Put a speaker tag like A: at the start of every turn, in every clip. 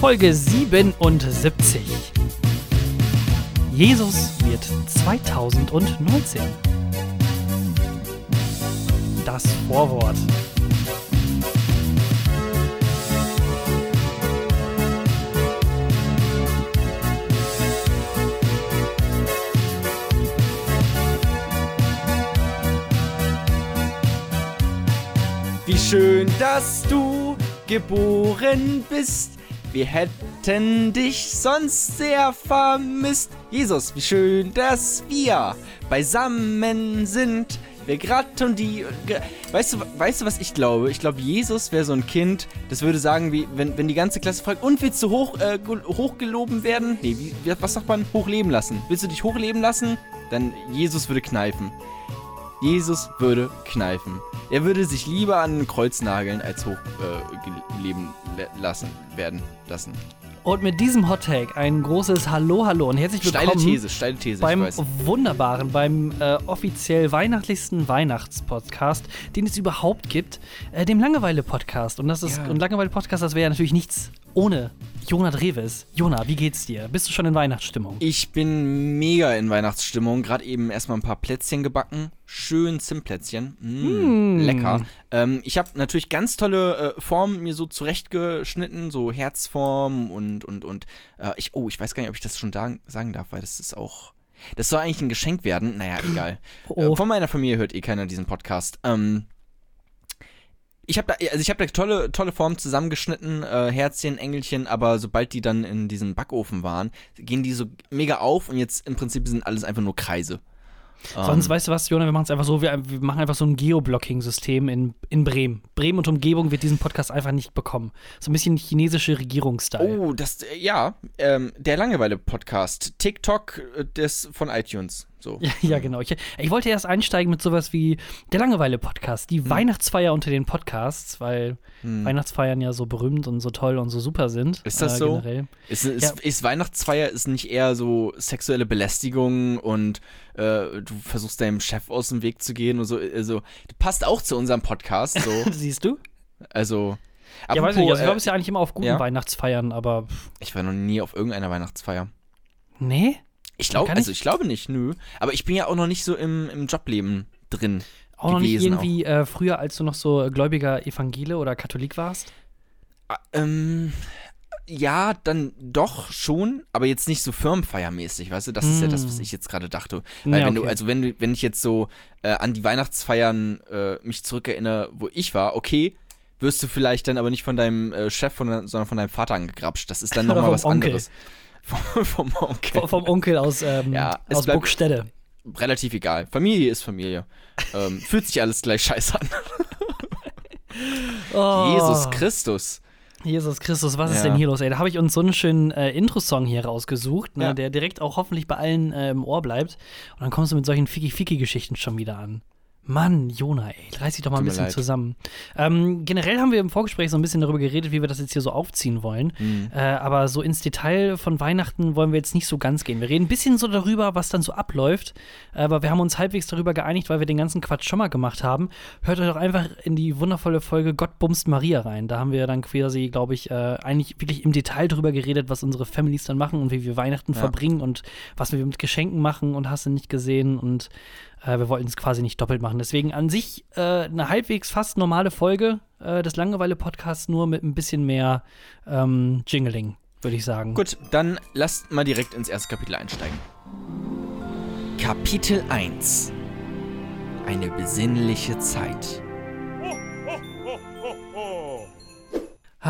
A: Folge 77. Jesus wird 2019. Das Vorwort.
B: Wie schön, dass du geboren bist. Wir hätten dich sonst sehr vermisst. Jesus, wie schön, dass wir beisammen sind. Wir gratulieren. Weißt du, weißt du, was ich glaube? Ich glaube, Jesus wäre so ein Kind, das würde sagen, wie, wenn, wenn die ganze Klasse fragt, und willst du hoch, äh, ge- hochgeloben werden? Nee, wie- was sagt man? Hochleben lassen. Willst du dich hochleben lassen? Dann Jesus würde kneifen. Jesus würde kneifen. Er würde sich lieber an ein Kreuz nageln, als hochleben äh, lassen werden lassen.
A: Und mit diesem Hot Take ein großes Hallo, Hallo und herzlich
B: Steile
A: willkommen
B: These, steile These,
A: beim wunderbaren, beim äh, offiziell weihnachtlichsten Weihnachtspodcast, den es überhaupt gibt, äh, dem Langeweile-Podcast. Und das ist
B: Ja.
A: und Langeweile-Podcast, das wäre ja natürlich nichts ohne Jona Dreves. Jona, wie geht's dir? Bist du schon in Weihnachtsstimmung?
B: Ich bin mega in Weihnachtsstimmung. Gerade eben erstmal ein paar Plätzchen gebacken. Schön Zimtplätzchen. Mm,
A: Mm.
B: Lecker. Ähm, ich habe natürlich ganz tolle äh, Formen mir so zurechtgeschnitten. So Herzform und, und, und. Äh, ich, oh, ich weiß gar nicht, ob ich das schon sagen, sagen darf, weil das ist auch. Das soll eigentlich ein Geschenk werden. Naja, egal.
A: Oh.
B: Äh, Von meiner Familie hört eh keiner diesen Podcast. Ähm, ich habe da, also ich habe da tolle, tolle Formen zusammengeschnitten, äh, Herzchen, Engelchen, aber sobald die dann in diesem Backofen waren, gehen die so mega auf und jetzt im Prinzip sind alles einfach nur Kreise.
A: Sonst,
B: Ähm,
A: weißt du was, Jona, wir machen es einfach so, wir, wir machen einfach so ein Geoblocking-System in, in Bremen. Bremen und Umgebung wird diesen Podcast einfach nicht bekommen. So ein bisschen chinesische Regierungsstyle.
B: Oh, das, äh, ja, ähm, der Langeweile-Podcast. TikTok äh, des von iTunes. So.
A: Ja, ja, genau. Ich, ich wollte erst einsteigen mit sowas wie der Langeweile-Podcast, die Weihnachtsfeier unter den Podcasts, weil
B: Hm.
A: Weihnachtsfeiern ja so berühmt und so toll und so super sind.
B: Ist das
A: äh,
B: so?
A: Generell.
B: Ist, ist,
A: Ja.
B: ist Weihnachtsfeier ist nicht eher so sexuelle Belästigung und äh, du versuchst deinem Chef aus dem Weg zu gehen und so. Also, passt auch zu unserem Podcast. So.
A: Siehst du?
B: Also.
A: ja, weiß ich nicht. Also, ich
B: äh,
A: glaube, es ist ja eigentlich immer auf guten
B: ja?
A: Weihnachtsfeiern, aber
B: ich war noch nie auf irgendeiner Weihnachtsfeier.
A: nee.
B: Ich glaube, also
A: nicht?
B: ich glaube nicht, nö. Aber ich bin ja auch noch nicht so im, im Jobleben drin.
A: Auch noch nicht
B: gewesen
A: irgendwie äh, früher, als du noch so gläubiger Evangele oder Katholik warst?
B: Ah, ähm, ja, dann doch schon, aber jetzt nicht so firmenfeiermäßig, weißt du? Das ist ja das, was
A: Mm.
B: ich jetzt gerade dachte. Weil
A: Ja,
B: wenn du,
A: okay.
B: also wenn du, wenn ich jetzt so äh, an die Weihnachtsfeiern äh, mich zurückerinnere, wo ich war, okay, wirst du vielleicht dann aber nicht von deinem äh, Chef, von, sondern von deinem Vater angegrapscht. Das ist dann nochmal was
A: Onkel.
B: anderes. Vom, vom Onkel.
A: V- Vom Onkel aus, ähm,
B: Ja,
A: aus Buckstede.
B: Relativ egal. Familie ist Familie. ähm, fühlt sich alles gleich scheiße an.
A: Oh.
B: Jesus Christus.
A: Jesus Christus, was ist
B: Ja.
A: denn hier los, ey? Da habe ich uns so einen schönen äh, Intro-Song hier rausgesucht, ne,
B: Ja.
A: der direkt auch hoffentlich bei allen äh, im Ohr bleibt. Und dann kommst du mit solchen Ficky-Ficky-Geschichten schon wieder an. Mann, Jona, ey, reiß dich doch mal ein
B: Tut mir
A: bisschen zusammen. Ähm, generell haben wir im Vorgespräch so ein bisschen darüber geredet, wie wir das jetzt hier so aufziehen wollen.
B: Hm.
A: Äh, aber so ins Detail von Weihnachten wollen wir jetzt nicht so ganz gehen. Wir reden ein bisschen so darüber, was dann so abläuft. Äh, aber wir haben uns halbwegs darüber geeinigt, weil wir den ganzen Quatsch schon mal gemacht haben. Hört euch doch einfach in die wundervolle Folge Gott bumst Maria rein. Da haben wir dann quasi, glaube ich, äh, eigentlich wirklich im Detail darüber geredet, was unsere Families dann machen und wie wir Weihnachten
B: Ja.
A: verbringen und was wir mit Geschenken machen und hast du nicht gesehen. Und äh, wir wollten es quasi nicht doppelt machen. Deswegen an sich äh, eine halbwegs fast normale Folge äh, des Langeweile-Podcasts, nur mit ein bisschen mehr ähm, Jingling, würde ich sagen.
B: Gut, dann lasst mal direkt ins erste Kapitel einsteigen. Kapitel 1 Eine besinnliche Zeit.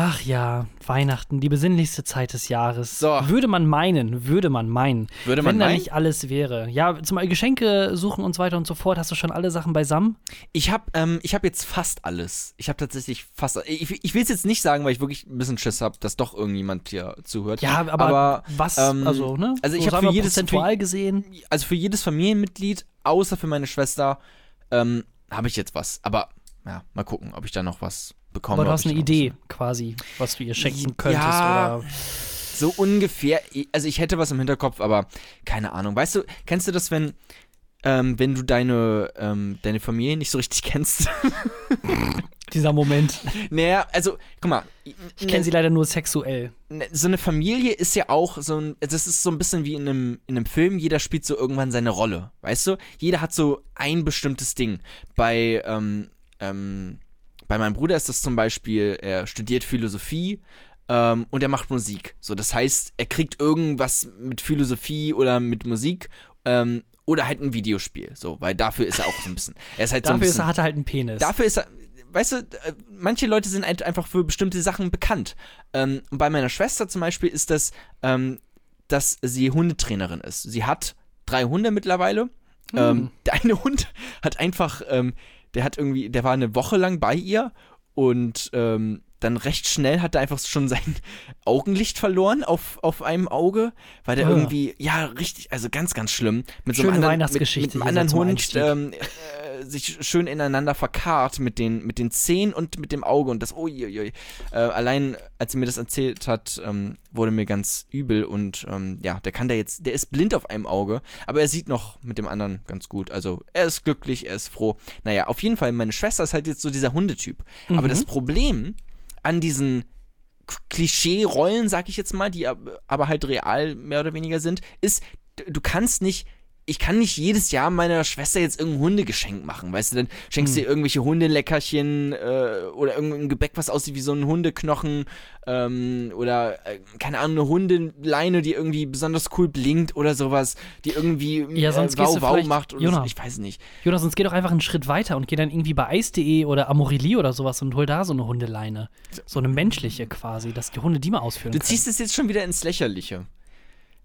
A: Ach ja, Weihnachten, die besinnlichste Zeit des Jahres.
B: So.
A: Würde man meinen, würde man meinen.
B: Würde man
A: wenn da
B: meinen?
A: nicht alles wäre. Ja, zum Beispiel Geschenke suchen und so weiter und so fort. Hast du schon alle Sachen beisammen?
B: Ich habe ähm, ich hab jetzt fast alles. Ich habe tatsächlich fast. Ich, ich will es jetzt nicht sagen, weil ich wirklich ein bisschen Schiss habe, dass doch irgendjemand hier zuhört.
A: Ja, aber,
B: Aber,
A: was,
B: ähm,
A: also, ne?
B: also ich
A: So
B: hab
A: sagen
B: für jedes-
A: prozentual gesehen.
B: Also für jedes Familienmitglied, außer für meine Schwester, ähm, habe ich jetzt was. Aber ja, mal gucken, ob ich da noch was bekomme.
A: Aber du hast eine Idee quasi, was du ihr schenken könntest
B: Ja,
A: oder.
B: So ungefähr. Also ich hätte was im Hinterkopf, aber keine Ahnung. Weißt du, kennst du das, wenn, ähm, wenn du deine, ähm, deine Familie nicht so richtig kennst?
A: dieser Moment.
B: Naja, also, guck mal.
A: Ich kenne sie leider nur sexuell.
B: ne- so eine Familie ist ja auch so ein, das ist so ein bisschen wie in einem, in einem Film, jeder spielt so irgendwann seine Rolle, weißt du? Jeder hat so ein bestimmtes Ding. Bei, ähm, ähm, bei meinem Bruder ist das zum Beispiel, er studiert Philosophie ähm, und er macht Musik. So, das heißt, er kriegt irgendwas mit Philosophie oder mit Musik ähm, oder halt ein Videospiel, so, weil dafür ist er auch so ein bisschen. Er ist halt so ein
A: Dafür ist
B: bisschen,
A: er, hat er halt einen Penis.
B: Dafür ist er, weißt du, äh, manche Leute sind halt einfach für bestimmte Sachen bekannt. Ähm, und bei meiner Schwester zum Beispiel ist das, ähm, dass sie Hundetrainerin ist. Sie hat drei Hunde mittlerweile. Ähm, der eine Hund hat einfach, ähm, der hat irgendwie, der war eine Woche lang bei ihr und ähm, dann recht schnell hat er einfach schon sein Augenlicht verloren auf, auf einem Auge, weil der
A: Ah.
B: irgendwie, ja, richtig, also ganz, ganz schlimm. Mit so
A: Schöne
B: einem anderen, mit, mit einem anderen
A: so
B: Hund ähm, äh, sich schön ineinander verkarrt mit den, mit den Zehen und mit dem Auge und das, uiuiui. Äh, allein, als sie mir das erzählt hat, ähm, wurde mir ganz übel und ähm, ja, der kann da jetzt, der ist blind auf einem Auge, aber er sieht noch mit dem anderen ganz gut. Also er ist glücklich, er ist froh. Naja, auf jeden Fall, meine Schwester ist halt jetzt so dieser Hundetyp. Aber
A: Mhm.
B: das Problem an diesen Klischee-Rollen, sag ich jetzt mal, die ab- aber halt real mehr oder weniger sind, ist, du kannst nicht, ich kann nicht jedes Jahr meiner Schwester jetzt irgendein Hundegeschenk machen, weißt du, dann schenkst du ihr irgendwelche Hundeleckerchen äh, oder irgendein Gebäck, was aussieht wie so ein Hundeknochen ähm, oder, äh, keine Ahnung, eine Hundeleine, die irgendwie besonders cool blinkt oder sowas, die irgendwie
A: Ja, sonst
B: äh,
A: gehst
B: wow, wow macht so,
A: Jonas.
B: ich weiß nicht.
A: Jonas, sonst geh doch einfach einen Schritt weiter und geh dann irgendwie bei Eis.de oder Amorelie oder sowas und hol da so eine Hundeleine. So eine menschliche quasi, dass die Hunde die mal ausführen
B: Du
A: können.
B: ziehst es jetzt schon wieder ins Lächerliche.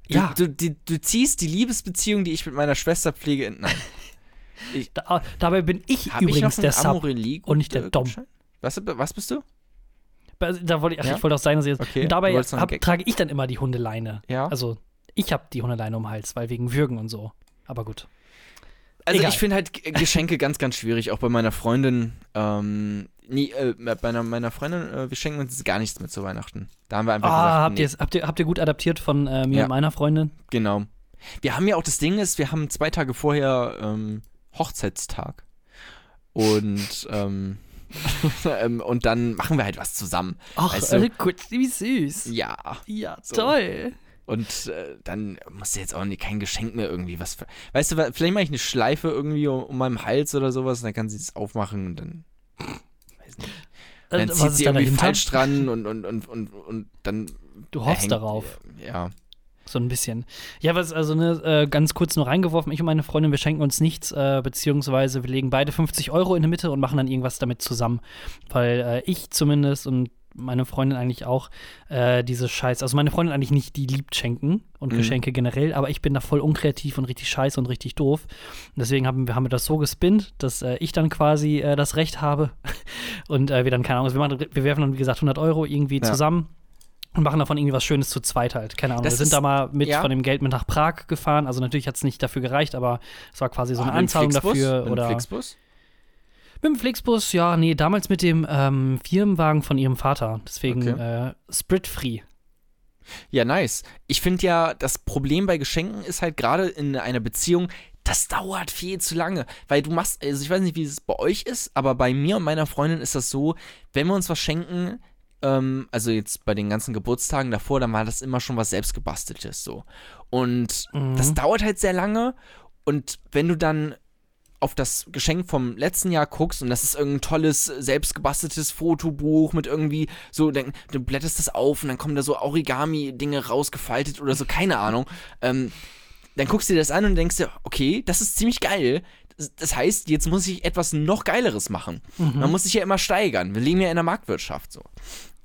B: Du,
A: Ja.
B: du, du, du ziehst die Liebesbeziehung, die ich mit meiner Schwester pflege, in- nein.
A: Da, dabei bin ich
B: ich
A: übrigens
B: noch
A: der Sub.
B: Amorelie
A: und nicht der Dom.
B: Was, was bist du?
A: Da wollte ich, ach,
B: Ja?
A: ich wollte auch sagen, dass ich jetzt.
B: Okay,
A: und dabei hab, trage ich dann immer die Hundeleine.
B: Ja.
A: Also, ich habe die Hundeleine um den Hals, weil wegen Würgen und so. Aber gut.
B: Also
A: Egal.
B: ich finde halt Geschenke ganz, ganz schwierig, auch bei meiner Freundin. Ähm, nie, äh, bei einer, meiner Freundin, äh, wir schenken uns gar nichts mehr zu Weihnachten. Da haben wir einfach
A: Ah,
B: gesagt,
A: habt,
B: nee,
A: ihr's- habt, ihr, habt ihr gut adaptiert von äh, mir
B: Ja.
A: und meiner Freundin?
B: genau. Wir haben ja auch das Ding ist, wir haben zwei Tage vorher ähm, Hochzeitstag. Und, ähm, ähm, und dann machen wir halt was zusammen.
A: Ach,
B: Weißt du?
A: gut, wie süß.
B: Ja.
A: Ja,
B: So.
A: toll.
B: Und äh, dann musst du jetzt auch nicht, kein Geschenk mehr irgendwie was. Für, weißt du, vielleicht mache ich eine Schleife irgendwie um, um meinen Hals oder sowas und dann kann sie es aufmachen und dann. Weiß nicht.
A: Äh,
B: Dann zieht sie irgendwie
A: dahinter?
B: falsch dran und, und, und, und, und dann.
A: Du hoffst darauf.
B: Ja.
A: So ein bisschen. Ja, was, also ne, äh, ganz kurz nur reingeworfen, ich und meine Freundin, wir schenken uns nichts, äh, beziehungsweise wir legen beide 50 Euro in die Mitte und machen dann irgendwas damit zusammen. Weil äh, ich zumindest und meine Freundin eigentlich auch äh, diese Scheiß, also meine Freundin eigentlich nicht, die liebt Schenken und
B: Mhm.
A: Geschenke generell, aber ich bin da voll unkreativ und richtig scheiße und richtig doof. Und deswegen haben wir, haben wir das so gespinnt, dass äh, ich dann quasi äh, das Recht habe und äh, wir dann, keine Ahnung, wir, machen, wir werfen dann, wie gesagt, 100 Euro irgendwie
B: Ja.
A: zusammen und machen davon irgendwie was Schönes zu zweit halt. Keine Ahnung.
B: Das
A: wir sind
B: ist-
A: da mal mit
B: ja.
A: von dem Geld mit nach Prag gefahren. Also natürlich hat es nicht dafür gereicht, aber es war quasi so eine
B: dem
A: Anzahlung dafür. Oder
B: Flixbus?
A: Mit dem Flixbus, ja, nee, damals mit dem ähm, Firmenwagen von ihrem Vater. Deswegen
B: Okay.
A: äh, Sprit-free.
B: Ja, nice. Ich finde ja, das Problem bei Geschenken ist halt gerade in einer Beziehung, das dauert viel zu lange. Weil du machst, also ich weiß nicht, wie es bei euch ist, aber bei mir und meiner Freundin ist das so, wenn wir uns was schenken, ähm, also jetzt bei den ganzen Geburtstagen davor, dann war das immer schon was selbstgebasteltes so. Und
A: Mhm.
B: das dauert halt sehr lange. Und wenn du dann auf das Geschenk vom letzten Jahr guckst und das ist irgendein tolles, selbstgebasteltes Fotobuch mit irgendwie so, dann, du blätterst das auf und dann kommen da so Origami-Dinge rausgefaltet oder so, keine Ahnung. Ähm, dann guckst du dir das an und denkst dir, okay, das ist ziemlich geil. Das, heißt, jetzt muss ich etwas noch Geileres machen. Man muss sich ja immer steigern. Wir leben ja in der Marktwirtschaft so.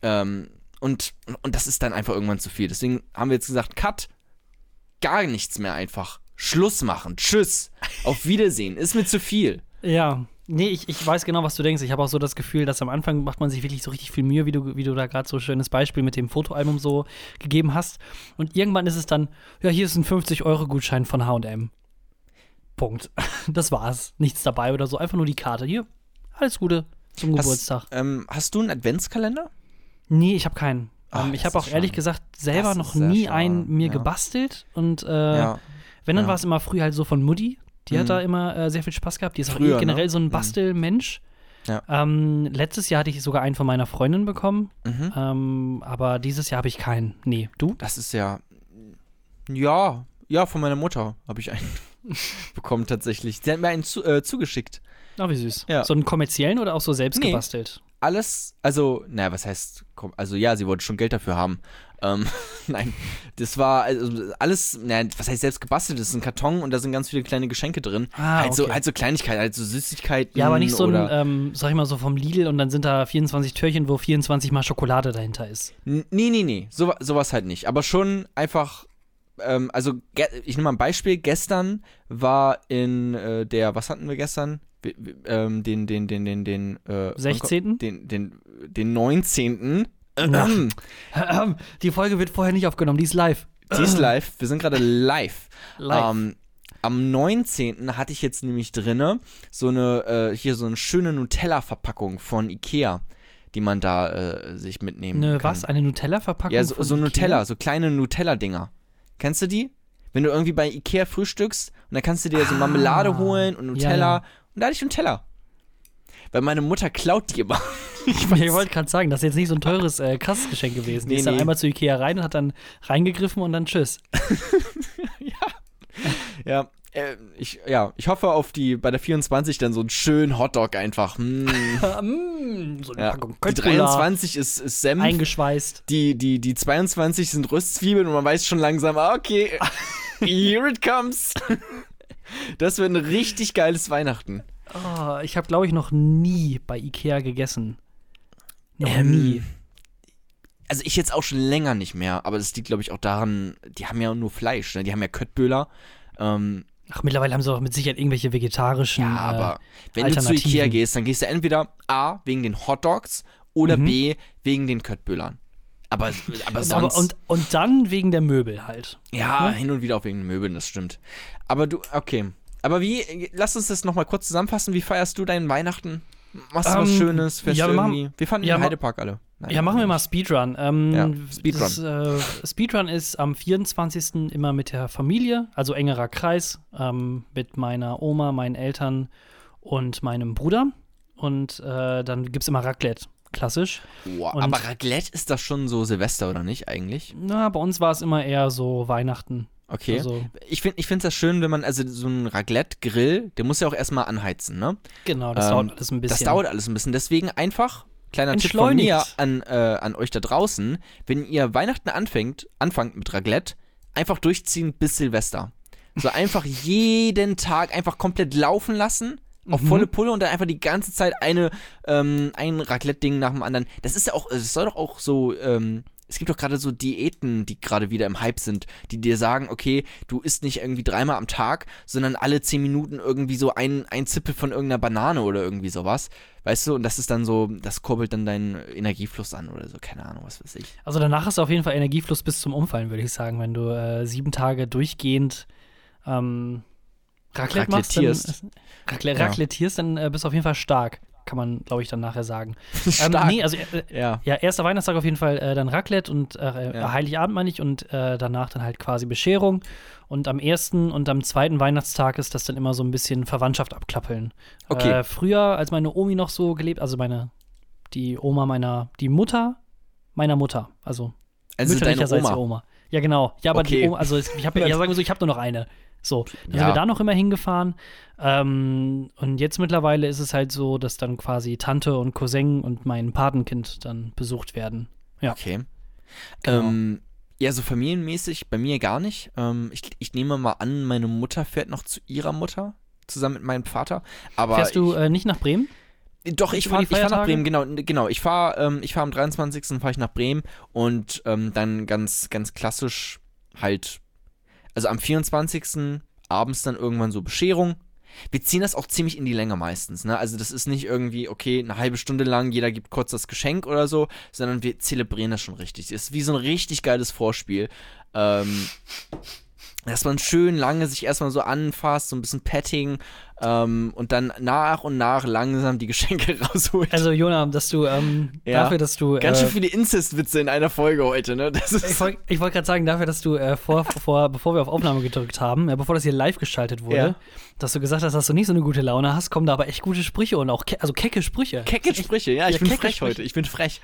B: Ähm, und, und das ist dann einfach irgendwann zu viel. Deswegen haben wir jetzt gesagt, Cut, gar nichts mehr einfach. Schluss machen. Tschüss. Auf Wiedersehen. Ist mir zu viel.
A: Ja. Nee, ich, ich weiß genau, was du denkst. Ich habe auch so das Gefühl, dass am Anfang macht man sich wirklich so richtig viel Mühe, wie du, wie du da gerade so schönes Beispiel mit dem Fotoalbum so gegeben hast. Und irgendwann ist es dann, ja, hier ist ein 50-Euro-Gutschein von HM. Punkt. Das war's. Nichts dabei oder so. Einfach nur die Karte. Hier, alles Gute zum Geburtstag.
B: Hast, ähm, hast du einen Adventskalender?
A: Nee, ich habe keinen.
B: Ach,
A: ähm, ich
B: das
A: habe auch ehrlich gesagt selber noch nie
B: schade,
A: einen mir
B: ja.
A: gebastelt. Und äh, wenn, dann
B: ja.
A: war es immer früh halt so von Mutti. Die
B: Mhm.
A: hat da immer äh, sehr viel Spaß gehabt. Die ist auch
B: Früher,
A: eh generell
B: ne?
A: so ein
B: Mhm.
A: Bastelmensch.
B: Ja.
A: Ähm, letztes Jahr hatte ich sogar einen von meiner Freundin bekommen,
B: Mhm.
A: ähm, aber dieses Jahr habe ich keinen. Nee, du?
B: Das ist ja. Ja, ja, von meiner Mutter habe ich einen bekommen tatsächlich. Sie hat mir einen zu, äh, zugeschickt.
A: Ah, wie süß.
B: Ja.
A: So einen kommerziellen oder auch so selbst
B: Nee.
A: gebastelt?
B: Alles, also, naja, was heißt, also ja, sie wollte schon Geld dafür haben. Ähm, nein, das war also alles, naja, was heißt selbst gebastelt? Das ist ein Karton und da sind ganz viele kleine Geschenke drin.
A: Ah,
B: halt, so,
A: okay.
B: halt so Kleinigkeiten, halt so Süßigkeiten.
A: Ja, aber nicht so ein, ähm, sag ich mal so vom Lidl und dann sind da 24 Türchen, wo 24 mal Schokolade dahinter ist.
B: N- Nee, nee, nee, so, sowas halt nicht. Aber schon einfach, ähm, also ich nehme mal ein Beispiel. Gestern war in äh, der, was hatten wir gestern? Wir- ähm, den, den, den, den, den, äh,
A: 16.?
B: Den, den, den 19.
A: Ach. Die Folge wird vorher nicht aufgenommen, die ist live.
B: Die ist live. Wir sind gerade live.
A: Live.
B: Ähm, am 19. hatte ich jetzt nämlich drinne so eine, äh, hier so eine schöne Nutella-Verpackung von Ikea, die man da äh, sich mitnehmen
A: Eine,
B: kann.
A: was? Eine Nutella-Verpackung?
B: Ja, so, so? Nutella, so kleine Nutella-Dinger. Kennst du die? Wenn du irgendwie bei Ikea frühstückst und dann kannst du dir so
A: Ah,
B: Marmelade holen und
A: ja,
B: Nutella.
A: ja.
B: Und da hatte ich Nutella. Weil meine Mutter klaut die immer.
A: Ich, wollte gerade sagen, das ist jetzt nicht so ein teures, äh, krasses Geschenk gewesen. Die
B: Nee,
A: ist dann
B: nee.
A: einmal zu Ikea rein und hat dann reingegriffen und dann tschüss.
B: Ja, äh, ich, ja, ich hoffe auf die, bei der 24 dann so einen schönen Hotdog einfach. Mm,
A: Mm, so eine
B: ja.
A: Packung
B: Die
A: Köttbullar,
B: 23 ist, ist Senf.
A: eingeschweißt.
B: Die, die, die 22 sind Röstzwiebeln und man weiß schon langsam, ah, okay, here it comes. Das wird ein richtig geiles Weihnachten.
A: Oh, ich habe, glaube ich, noch nie bei Ikea gegessen. Noch
B: Ähm,
A: nie.
B: Also ich jetzt auch schon länger nicht mehr, aber das liegt, glaube ich, auch daran, die haben ja nur Fleisch, ne? die haben ja Köttböhler. Ähm,
A: Ach, mittlerweile haben sie auch mit Sicherheit irgendwelche vegetarischen.
B: ja, aber
A: äh,
B: wenn du zu. Ikea gehst, dann gehst du entweder A, wegen den Hotdogs oder
A: Mhm.
B: B, wegen den Köttböhlern. Aber, aber
A: und,
B: sonst,
A: aber, und, und dann wegen der Möbel halt.
B: ja,
A: ne?
B: hin und wieder auch wegen den Möbeln, das stimmt. Aber du, okay. Aber wie, lass uns das nochmal kurz zusammenfassen, wie feierst du deinen Weihnachten? Machst du was
A: Ähm,
B: Schönes? Fährst
A: ja, wir machen-
B: irgendwie? Wir fanden
A: ja,
B: den Heidepark alle. Nein,
A: Ja, machen wir mal Speedrun. Ähm,
B: Ja, Speedrun.
A: Das, äh, Speedrun ist am 24. immer mit der Familie, also engerer Kreis, ähm, mit meiner Oma, meinen Eltern und meinem Bruder. Und äh, dann gibt es immer Raclette, klassisch.
B: Boah,
A: und-
B: aber Raclette ist das schon so Silvester, oder nicht, eigentlich?
A: Na, bei uns war es immer eher so Weihnachten.
B: Okay.
A: Also,
B: Ich finde ich das schön, wenn man, also so ein Raclette-Grill, der muss ja auch erstmal anheizen, ne?
A: genau, das
B: Ähm,
A: dauert alles ein bisschen.
B: Das dauert alles ein bisschen. Deswegen einfach, kleiner Tipp von mir an, äh, an euch da draußen, wenn ihr Weihnachten anfängt, anfangt mit Raclette, einfach durchziehen bis Silvester. So einfach jeden Tag einfach komplett laufen lassen. Auf
A: Mhm.
B: volle Pulle und dann einfach die ganze Zeit eine, ähm, ein Raclette-Ding nach dem anderen. Das ist ja auch, es soll doch auch so, ähm, es gibt doch gerade so Diäten, die gerade wieder im Hype sind, die dir sagen, okay, du isst nicht irgendwie dreimal am Tag, sondern alle zehn Minuten irgendwie so ein, ein Zippel von irgendeiner Banane oder irgendwie sowas. Weißt du, und das ist dann so, das kurbelt dann deinen Energiefluss an oder so, keine Ahnung, was weiß ich.
A: Also danach hast du auf jeden Fall Energiefluss bis zum Umfallen, würde ich sagen. Wenn du äh, sieben Tage durchgehend ähm, Raclette machst, dann,
B: Raclettierst.
A: Racle
B: Ja.
A: Raclettierst, dann äh, bist du auf jeden Fall stark. Kann man, glaube ich, dann nachher sagen. Ähm, nee, also äh,
B: ja.
A: ja, erster Weihnachtstag auf jeden Fall äh, dann Raclette und äh,
B: Ja.
A: Heiligabend meine ich und äh, danach dann halt quasi Bescherung. Und am ersten und am zweiten Weihnachtstag ist das dann immer so ein bisschen Verwandtschaft abklappeln.
B: Okay.
A: Äh, früher, als meine Omi noch so gelebt, also meine, die Oma meiner, die Mutter meiner Mutter, also
B: Also
A: mütterlicherseits
B: Oma.
A: Oma. Ja, genau. Ja, aber
B: Okay.
A: die Oma, also ich habe ja, sagen wir so, ich habe nur noch eine. So, dann
B: Ja.
A: sind wir da noch immer hingefahren. Ähm, und jetzt mittlerweile ist es halt so, dass dann quasi Tante und Cousin und mein Patenkind dann besucht werden. Ja.
B: Okay.
A: Genau.
B: Ähm, ja, so familienmäßig bei mir gar nicht. Ähm, ich, ich nehme mal an, meine Mutter fährt noch zu ihrer Mutter, zusammen mit meinem Vater. Aber
A: Fährst du
B: ich,
A: äh, nicht nach Bremen?
B: Doch, ich fahre fahr nach? Bremen, genau, genau. Ich fahre ähm, ich fahr am 23. fahre ich nach Bremen und ähm, dann ganz, ganz klassisch halt, also am 24. abends dann irgendwann so Bescherung. Wir ziehen das auch ziemlich in die Länge meistens, ne? Also das ist nicht irgendwie, okay, eine halbe Stunde lang, jeder gibt kurz das Geschenk oder so, sondern wir zelebrieren das schon richtig. Es ist wie so ein richtig geiles Vorspiel. Ähm, dass man schön lange sich erstmal so anfasst, so ein bisschen Petting ähm, und dann nach und nach langsam die Geschenke rausholt.
A: Also, Jona, dass du ähm,
B: Ja.
A: dafür, dass du.
B: Ganz
A: äh,
B: schön viele Inzestwitze in einer Folge heute, ne? Das ist
A: Ich wollte wollt gerade sagen, dafür, dass du äh, vor, vor, bevor wir auf Aufnahme gedrückt haben, äh, bevor das hier live geschaltet wurde,
B: Ja.
A: dass du gesagt hast, dass du nicht so eine gute Laune hast, kommen da aber echt gute Sprüche und auch ke also kecke Sprüche.
B: Kecke Sprüche, ja, ich
A: Ja,
B: bin frech
A: Sprüche.
B: heute, ich bin frech.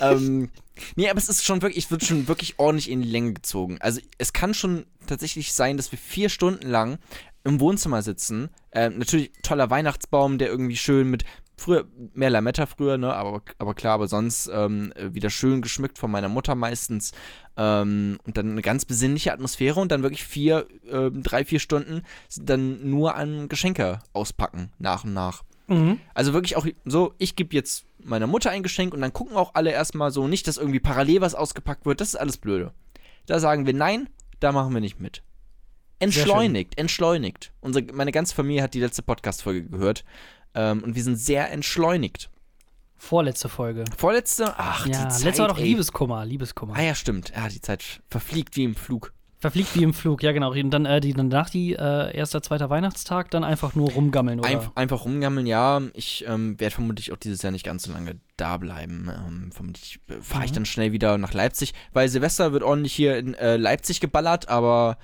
B: ähm, nee, aber es ist schon wirklich, ich wird schon wirklich ordentlich in die Länge gezogen. Also es kann schon tatsächlich sein, dass wir vier Stunden lang im Wohnzimmer sitzen. Ähm, natürlich toller Weihnachtsbaum, der irgendwie schön mit früher mehr Lametta früher, ne, aber, aber klar, aber sonst ähm, wieder schön geschmückt von meiner Mutter meistens. Ähm, und dann eine ganz besinnliche Atmosphäre und dann wirklich vier, ähm, drei, vier Stunden dann nur an Geschenke auspacken, nach und nach.
A: Mhm.
B: Also wirklich auch so, ich gebe jetzt meiner Mutter ein Geschenk und dann gucken auch alle erstmal so, nicht, dass irgendwie parallel was ausgepackt wird. Das ist alles blöde. Da sagen wir nein, da machen wir nicht mit. Entschleunigt, entschleunigt. Unsere, meine ganze Familie hat die letzte Podcast-Folge gehört. Ähm, und wir sind sehr entschleunigt.
A: Vorletzte Folge.
B: Vorletzte, ach,
A: ja,
B: die Zeit,
A: letzte war doch
B: ey.
A: Liebeskummer, Liebeskummer.
B: Ah ja, stimmt. Ja, die Zeit verfliegt wie im Flug.
A: Verfliegt wie im Flug, ja genau. Und dann äh, die, danach die äh, erster, zweiter Weihnachtstag dann einfach nur rumgammeln, oder?
B: Einf einfach rumgammeln, ja. Ich ähm, werde vermutlich auch dieses Jahr nicht ganz so lange da bleiben. Ähm, vermutlich äh, fahre ich
A: Mhm.
B: dann schnell wieder nach Leipzig, weil Silvester wird ordentlich hier in äh, Leipzig geballert, aber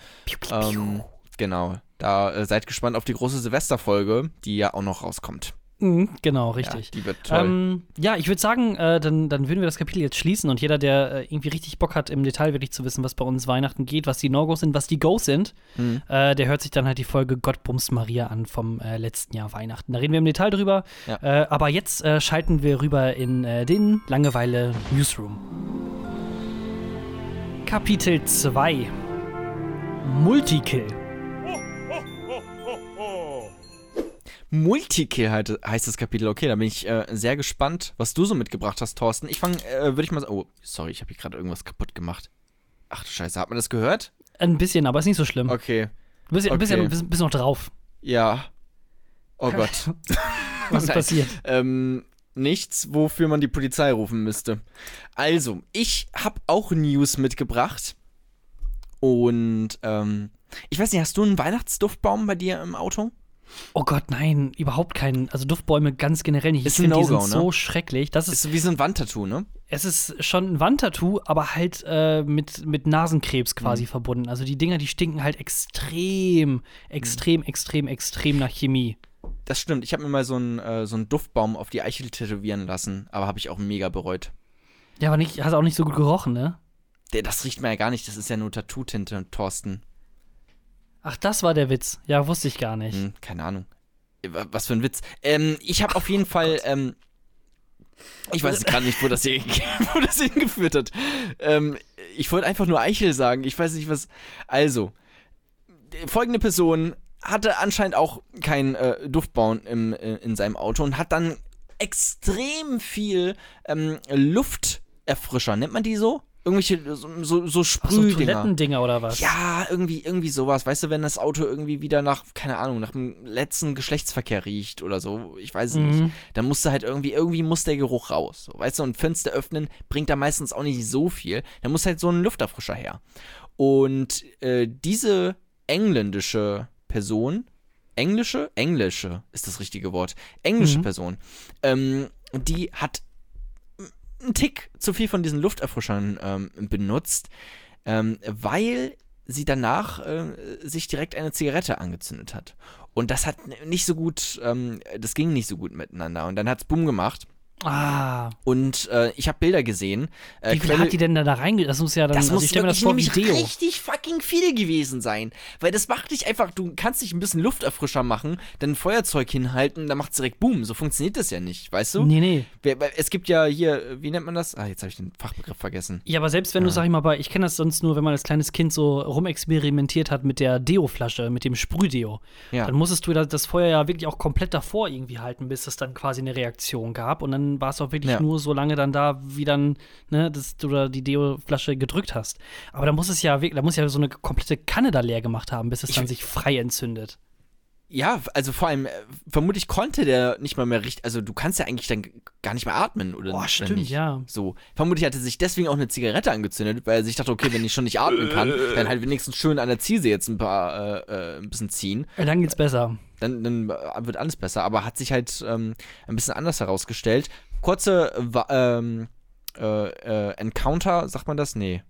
B: ähm, genau. Da äh, seid gespannt auf die große Silvesterfolge, die ja auch noch rauskommt.
A: Mhm, genau, richtig.
B: Ja, die wird toll.
A: Ähm, ja, ich würde sagen, äh, dann, dann würden wir das Kapitel jetzt schließen und jeder, der äh, irgendwie richtig Bock hat, im Detail wirklich zu wissen, was bei uns Weihnachten geht, was die No-Gos sind, was die Goes sind,
B: Mhm.
A: äh, der hört sich dann halt die Folge Gott bumst Maria an vom äh, letzten Jahr Weihnachten. Da reden wir im Detail drüber.
B: Ja.
A: Äh, aber jetzt äh, schalten wir rüber in den Langeweile Newsroom. Kapitel 2 Multikill.
B: Multikill heißt das Kapitel. Okay, da bin ich äh, sehr gespannt, was du so mitgebracht hast, Thorsten. Ich fange, äh, würde ich mal sagen. Oh, sorry, ich habe hier gerade irgendwas kaputt gemacht. Ach du Scheiße, hat man das gehört?
A: Ein bisschen, aber ist nicht so schlimm.
B: Okay.
A: Du bist, ja- bist, ja-
B: okay.
A: bist, bist noch drauf.
B: Ja. Oh Gott.
A: Was ist passiert?
B: Ähm, nichts, wofür man die Polizei rufen müsste. Also, ich habe auch News mitgebracht. Und, ähm, ich weiß nicht, hast du einen Weihnachtsduftbaum bei dir im Auto?
A: Oh Gott, nein, überhaupt keinen. Also Duftbäume ganz generell nicht.
B: Ist
A: ich finde, die
B: No-Go,
A: sind
B: ne?
A: so schrecklich. Das
B: Ist
A: ist,
B: wie so ein Wandtattoo, ne?
A: es ist schon ein Wandtattoo, aber halt äh, mit, mit Nasenkrebs quasi
B: Mhm.
A: verbunden. Also die Dinger, die stinken halt extrem, extrem,
B: Mhm.
A: extrem, extrem nach Chemie.
B: Das stimmt. Ich habe mir mal so einen, äh, so einen Duftbaum auf die Eichel tätowieren lassen, aber habe ich auch mega bereut.
A: Ja, aber nicht, hast auch nicht so gut gerochen, ne?
B: Der, das riecht man ja gar nicht, das ist ja nur Tattoo-Tinte, Thorsten.
A: Ach, das war der Witz. Ja, wusste ich gar nicht.
B: Hm, keine Ahnung. Äh, wa- Was für ein Witz. Ähm, ich habe auf jeden Fall, ähm, ich weiß gerade nicht, wo das, hier, wo das hingeführt hat. Ähm, ich wollte einfach nur Eichel sagen. Ich weiß nicht, was. Also, äh, folgende Person hatte anscheinend auch keinen äh, Duftbaum im, äh, in seinem Auto und hat dann extrem viel ähm, Lufterfrischer, nennt man die so? Irgendwelche so, so, so
A: Ach, so
B: Sprühdinger.
A: Toilettendinger oder was?
B: Ja, irgendwie, irgendwie sowas. Weißt du, wenn das Auto irgendwie wieder nach, keine Ahnung, nach dem letzten Geschlechtsverkehr riecht oder so, ich weiß es nicht,
A: Mhm.
B: dann musst du halt irgendwie, irgendwie muss der Geruch raus. So, weißt du, und Fenster öffnen bringt da meistens auch nicht so viel. Da muss halt so ein Lufterfrischer her. Und äh, diese engländische Person, englische? Englische ist das richtige Wort. Englische
A: Mhm.
B: Person, ähm, die hat einen Tick zu viel von diesen Lufterfrischern ähm, benutzt, ähm, weil sie danach äh, sich direkt eine Zigarette angezündet hat. Und das hat nicht so gut, ähm, das ging nicht so gut miteinander. Und dann hat's Bumm gemacht.
A: Ah,
B: Und äh, ich habe Bilder gesehen. Äh,
A: wie viel hat die denn da, da reinge... Das muss ja dann...
B: das
A: also
B: muss
A: ich stelle mir das vor
B: nämlich richtig fucking viel gewesen sein. Weil das macht dich einfach, du kannst dich ein bisschen Lufterfrischer machen, dann ein Feuerzeug hinhalten, dann macht's direkt Boom. So funktioniert das ja nicht, weißt du?
A: Nee, nee.
B: Es gibt ja hier, wie nennt man das? Ah, jetzt habe ich den Fachbegriff vergessen.
A: Ja, aber selbst wenn du,
B: Ja.
A: sag ich mal, bei, ich kenne das sonst nur, wenn man als kleines Kind so rumexperimentiert hat mit der Deo-Flasche, mit dem Sprühdeo,
B: Ja.
A: dann musstest du da- das Feuer ja wirklich auch komplett davor irgendwie halten, bis es dann quasi eine Reaktion gab. Und dann war es auch wirklich
B: Ja.
A: nur so lange dann da, wie dann, ne, dass du da die Deo-Flasche gedrückt hast. Aber da muss es ja wirklich, da muss ja so eine komplette Kanne da leer gemacht haben, bis es dann sich frei entzündet.
B: Ja, also vor allem, äh, vermutlich konnte der nicht mal mehr richtig, also du kannst ja eigentlich dann gar nicht mehr atmen, oder,
A: Boah,
B: oder
A: stimmt,
B: nicht?
A: ja.
B: So. Vermutlich hat er sich deswegen auch eine Zigarette angezündet, weil er sich dachte, okay, wenn ich schon nicht atmen kann, dann halt wenigstens schön an der Ziese jetzt ein paar, äh, äh, ein bisschen ziehen.
A: Äh, Dann geht's besser.
B: Dann, dann äh, wird alles besser, aber hat sich halt ähm, ein bisschen anders herausgestellt. Kurze ähm, äh, äh, Encounter, sagt man das? Nee.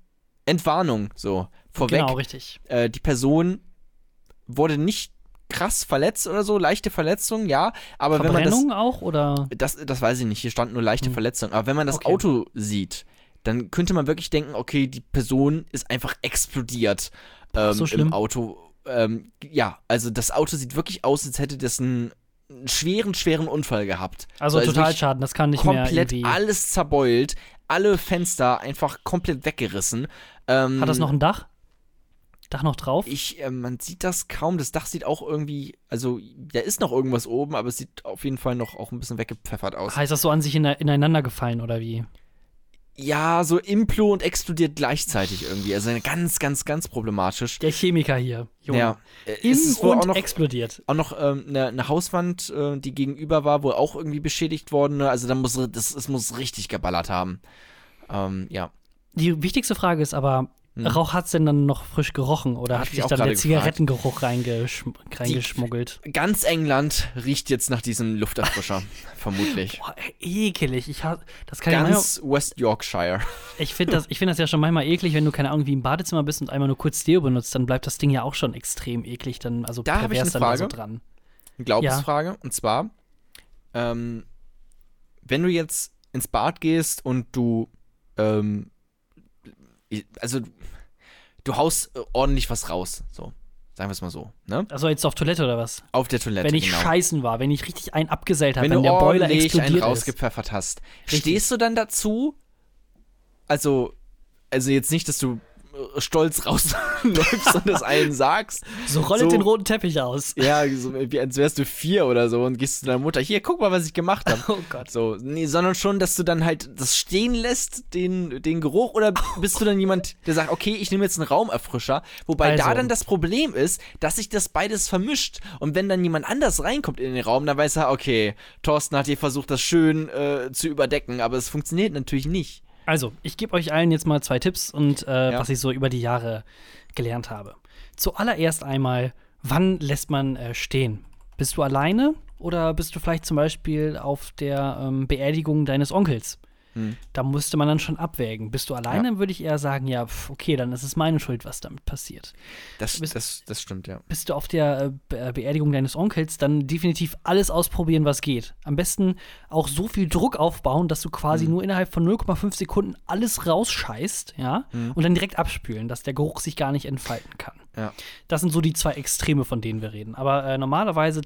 B: Entwarnung, so. Vorweg
A: Genau, richtig.
B: äh, die Person wurde nicht krass verletzt oder so, leichte Verletzung, ja, aber wenn man
A: Verbrennung auch oder?
B: das, das, das weiß ich nicht, hier stand nur leichte
A: Hm.
B: Verletzung, aber wenn man das
A: Okay.
B: Auto sieht, dann könnte man wirklich denken, okay, die Person ist einfach explodiert ähm,
A: so
B: im Auto. Ähm, ja, also das Auto sieht wirklich aus, als hätte das einen, schweren, schweren Unfall gehabt.
A: Also
B: wirklich
A: Totalschaden, das kann nicht mehr
B: komplett alles zerbeult, alle Fenster einfach komplett weggerissen. Ähm,
A: Hat das noch ein Dach? Dach noch drauf?
B: Ich, äh, man sieht das kaum. Das Dach sieht auch irgendwie, also da ist noch irgendwas oben, aber es sieht auf jeden Fall noch auch ein bisschen weggepfeffert aus.
A: Heißt das so an sich ine- ineinander gefallen oder wie?
B: Ja, so implo und explodiert gleichzeitig irgendwie. Also ganz, ganz, ganz problematisch.
A: Der Chemiker hier. Junge.
B: Ja. Äh,
A: Im
B: ist wohl
A: und
B: auch noch,
A: explodiert.
B: auch noch ähm, eine, eine Hauswand, äh, die gegenüber war, wohl auch irgendwie beschädigt worden. Ne? Also da muss das, es muss richtig geballert haben. Ähm, ja.
A: Die wichtigste Frage ist aber,
B: Hm.
A: Rauch hat's denn dann noch frisch gerochen oder
B: Hab
A: hat
B: ich
A: sich dann der Zigarettengeruch reingeschm reingeschmuggelt?
B: Ganz England riecht jetzt nach diesem Lufterfrischer, vermutlich.
A: Boah, ekelig. Ich ha das kann ich
B: Ganz West Yorkshire.
A: Ich finde das, ich find das ja schon manchmal eklig, wenn du keine Ahnung wie im Badezimmer bist und einmal nur kurz Deo benutzt, dann bleibt das Ding ja auch schon extrem eklig, dann also
B: Da hab ich eine
A: dann da so
B: Frage.
A: dran.
B: Eine Glaubensfrage. Und zwar, ähm, wenn du jetzt ins Bad gehst und du, ähm, also du haust äh, ordentlich was raus, so. Sagen wir es mal so, ne?
A: Also jetzt auf Toilette oder was?
B: Auf der Toilette,
A: wenn ich
B: genau.
A: scheißen war, wenn ich richtig einen abgesellt habe,
B: wenn
A: wenn,
B: du
A: der Boiler
B: einen
A: explodiert ist.
B: rausgepfeffert hast,
A: Richtig.
B: stehst du dann dazu? Also, also jetzt nicht, dass du stolz rausläufst und das allen sagst.
A: So rollet
B: So-
A: den roten Teppich aus.
B: Ja, so, wie als wärst du vier oder so und gehst zu deiner Mutter, hier, guck mal, was ich gemacht habe.
A: Oh Gott.
B: So, nee, sondern schon, dass du dann halt das stehen lässt, den, den Geruch, oder bist du dann jemand, der sagt, okay, ich nehme jetzt einen Raumerfrischer, wobei da
A: Also.
B: dann das Problem ist, dass sich das beides vermischt. Und wenn dann jemand anders reinkommt in den Raum, dann weiß er, okay, Thorsten hat hier versucht, das schön äh, zu überdecken, aber es funktioniert natürlich nicht.
A: Also, ich gebe euch allen jetzt mal zwei Tipps und äh,
B: Ja.
A: was ich so über die Jahre gelernt habe. Zuallererst einmal, wann lässt man äh, stehen? Bist du alleine oder bist du vielleicht zum Beispiel auf der ähm, Beerdigung deines Onkels?
B: Hm.
A: Da musste man dann schon abwägen. Bist du alleine, würde ich eher sagen, ja, pf, okay, dann ist es meine Schuld, was damit passiert.
B: Das,
A: bist-
B: das, das stimmt, ja.
A: Bist du auf der äh, äh, Beerdigung deines Onkels, dann definitiv alles ausprobieren, was geht. Am besten auch so viel Druck aufbauen, dass du quasi
B: Mhm.
A: nur innerhalb von 0,5 Sekunden alles rausscheißt, ja,
B: Mhm.
A: und dann direkt abspülen, dass der Geruch sich gar nicht entfalten kann.
B: Ja.
A: Das sind so die zwei Extreme, von denen wir reden. Aber äh, normalerweise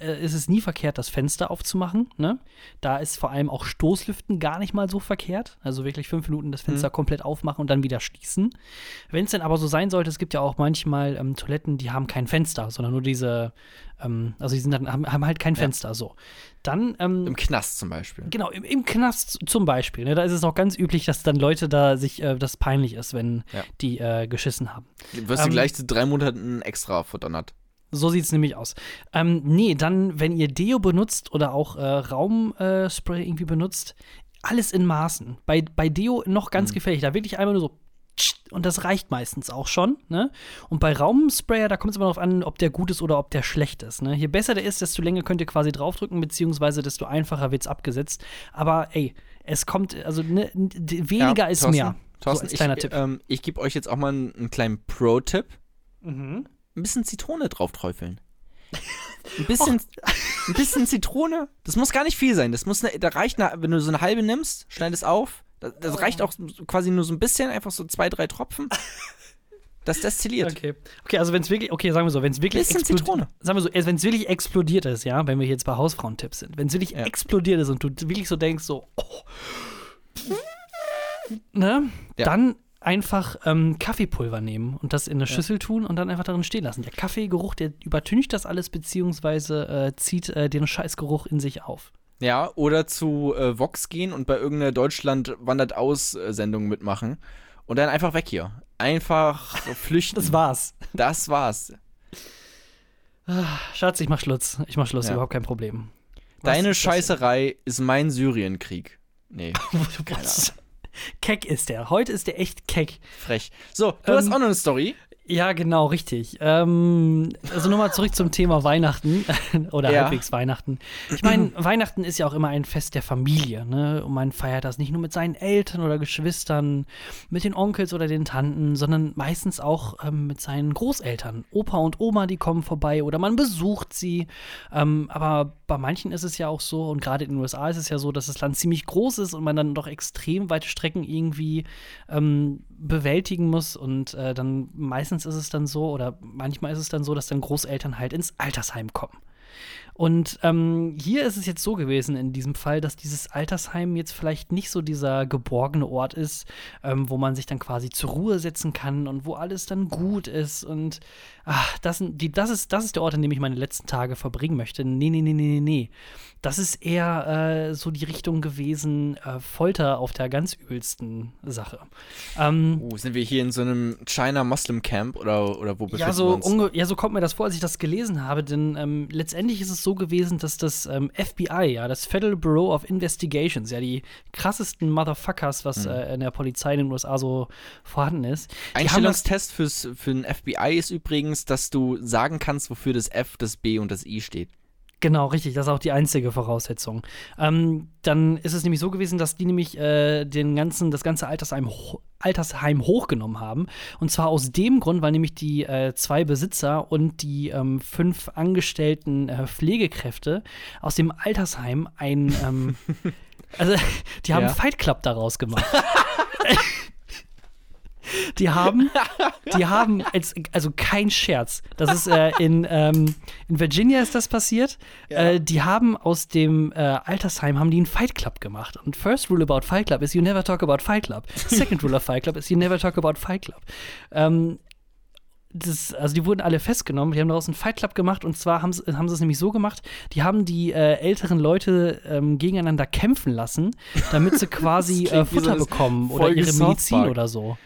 A: äh, ist es nie verkehrt, das Fenster aufzumachen. Ne? Da ist vor allem auch Stoßlüften gar nicht mal so verkehrt. Also wirklich fünf Minuten das
B: Mhm.
A: Fenster komplett aufmachen und dann wieder schließen. Wenn es denn aber so sein sollte, es gibt ja auch manchmal ähm, Toiletten, die haben kein Fenster, sondern nur diese, ähm, also die sind dann, haben, haben halt kein
B: Ja.
A: Fenster. So. Dann ähm,
B: Im Knast zum Beispiel.
A: Genau, im, im Knast zum Beispiel. Ne, da ist es auch ganz üblich, dass dann Leute da sich äh, das peinlich ist, wenn
B: Ja.
A: die äh, geschissen haben.
B: Wirst du
A: Ähm,
B: gleich zu drei Monaten extra verdonnert.
A: So sieht es nämlich aus. Ähm, nee, dann, wenn ihr Deo benutzt oder auch äh, Raumspray äh, irgendwie benutzt, alles in Maßen. Bei, bei Deo noch ganz gefährlich. Da wirklich einmal nur so und das reicht meistens auch schon. Ne? Und bei Raumsprayer, da kommt es immer darauf an, ob der gut ist oder ob der schlecht ist. Ne? Je besser der ist, desto länger könnt ihr quasi draufdrücken, beziehungsweise desto einfacher wird es abgesetzt. Aber ey, es kommt, also ne, weniger
B: Ja,
A: ist
B: Thorsten,
A: mehr.
B: Thorsten,
A: so kleiner
B: ich,
A: Tipp.
B: Ähm, ich gebe euch jetzt auch mal einen, einen kleinen Pro-Tipp.
A: Mhm.
B: Ein bisschen Zitrone drauf träufeln. Ein bisschen, ein bisschen Zitrone. Das muss gar nicht viel sein. Das muss, ne, da reicht, eine, wenn du so eine halbe nimmst, schneid es auf. Das, das
A: Oh.
B: reicht auch quasi nur so ein bisschen, einfach so zwei, drei Tropfen. Das destilliert.
A: Okay. Okay, also wenn es wirklich, okay, sagen wir so, wenn es wirklich
B: Bisschen
A: explodi-
B: Zitrone.
A: Sagen wir so, wenn es wirklich explodiert ist, ja, wenn wir jetzt bei Hausfrauentipps sind, wenn es wirklich
B: Ja.
A: explodiert ist und du wirklich so denkst, so, oh, ne,
B: Ja.
A: dann einfach ähm, Kaffeepulver nehmen und das in eine Schüssel tun und dann einfach darin stehen lassen. Der Kaffeegeruch, der übertüncht das alles, beziehungsweise äh, zieht äh, den Scheißgeruch in sich auf.
B: Ja, oder zu äh, Vox gehen und bei irgendeiner Deutschland wandert aus Sendung mitmachen. Und dann einfach weg hier. Einfach flüchten.
A: Das war's.
B: Das war's.
A: Ah, Schatz, ich mach Schluss. Ich mach Schluss,
B: Ja.
A: überhaupt kein Problem.
B: Deine
A: Was ist das
B: Scheißerei ist mein Syrienkrieg. Nee?
A: Keck ist der. Heute ist der echt keck.
B: frech. So, du
A: Ähm,
B: hast auch noch eine Story.
A: Ja, genau, richtig. Ähm, also nochmal zurück zum Thema Weihnachten oder
B: Ja.
A: halbwegs Weihnachten. Ich meine, Weihnachten ist ja auch immer ein Fest der Familie, ne? Und man feiert das nicht nur mit seinen Eltern oder Geschwistern, mit den Onkels oder den Tanten, sondern meistens auch ähm, mit seinen Großeltern. Opa und Oma, die kommen vorbei oder man besucht sie. Ähm, aber bei manchen ist es ja auch so, und gerade in den USA ist es ja so, dass das Land ziemlich groß ist und man dann doch extrem weite Strecken irgendwie ähm, bewältigen muss. Und äh, dann meistens ist es dann so, oder manchmal ist es dann so, dass dann Großeltern halt ins Altersheim kommen. Und ähm, hier ist es jetzt so gewesen in diesem Fall, dass dieses Altersheim jetzt vielleicht nicht so dieser geborgene Ort ist, ähm, wo man sich dann quasi zur Ruhe setzen kann und wo alles dann gut ist. Und ach, das, die, das, ist, das ist der Ort, an dem ich meine letzten Tage verbringen möchte. Nee, nee, nee, nee, nee, nee. Das ist eher äh, so die Richtung gewesen, äh, Folter auf der ganz übelsten Sache. Ähm,
B: Oh, sind wir hier in so einem China Muslim Camp oder, oder wo befinden
A: ja
B: wir
A: so,
B: uns?
A: unge- ja, so kommt mir das vor, als ich das gelesen habe, denn ähm, letztendlich ist es so gewesen, dass das ähm, FBI, ja, das Federal Bureau of Investigations, ja, die krassesten Motherfuckers, was
B: Hm.
A: äh, in der Polizei in den USA so vorhanden ist,
B: Einstellungstest fürs, für den FBI ist übrigens, dass du sagen kannst, wofür das F, das B und das I steht.
A: Genau, richtig, das ist auch die einzige Voraussetzung. Ähm, dann ist es nämlich so gewesen, dass die nämlich äh, den ganzen, das ganze Altersheim, Altersheim hochgenommen haben. Und zwar aus dem Grund, weil nämlich die äh, zwei Besitzer und die ähm, fünf angestellten äh, Pflegekräfte aus dem Altersheim ein, ähm, also die haben
B: Ja.
A: Fight Club daraus gemacht. Die haben, die haben, als, also kein Scherz, das ist äh, in, ähm, in Virginia ist das passiert. Äh, die haben aus dem äh, Altersheim haben die einen Fight Club gemacht. Und first rule about Fight Club is you never talk about Fight Club. Second rule of Fight Club is you never talk about Fight Club. Ähm, das, also die wurden alle festgenommen, die haben daraus einen Fight Club gemacht und zwar haben, sie- haben sie es nämlich so gemacht, die haben die äh, älteren Leute ähm, gegeneinander kämpfen lassen, damit sie quasi äh,
B: so
A: Futter bekommen oder ihre Medizin oder so.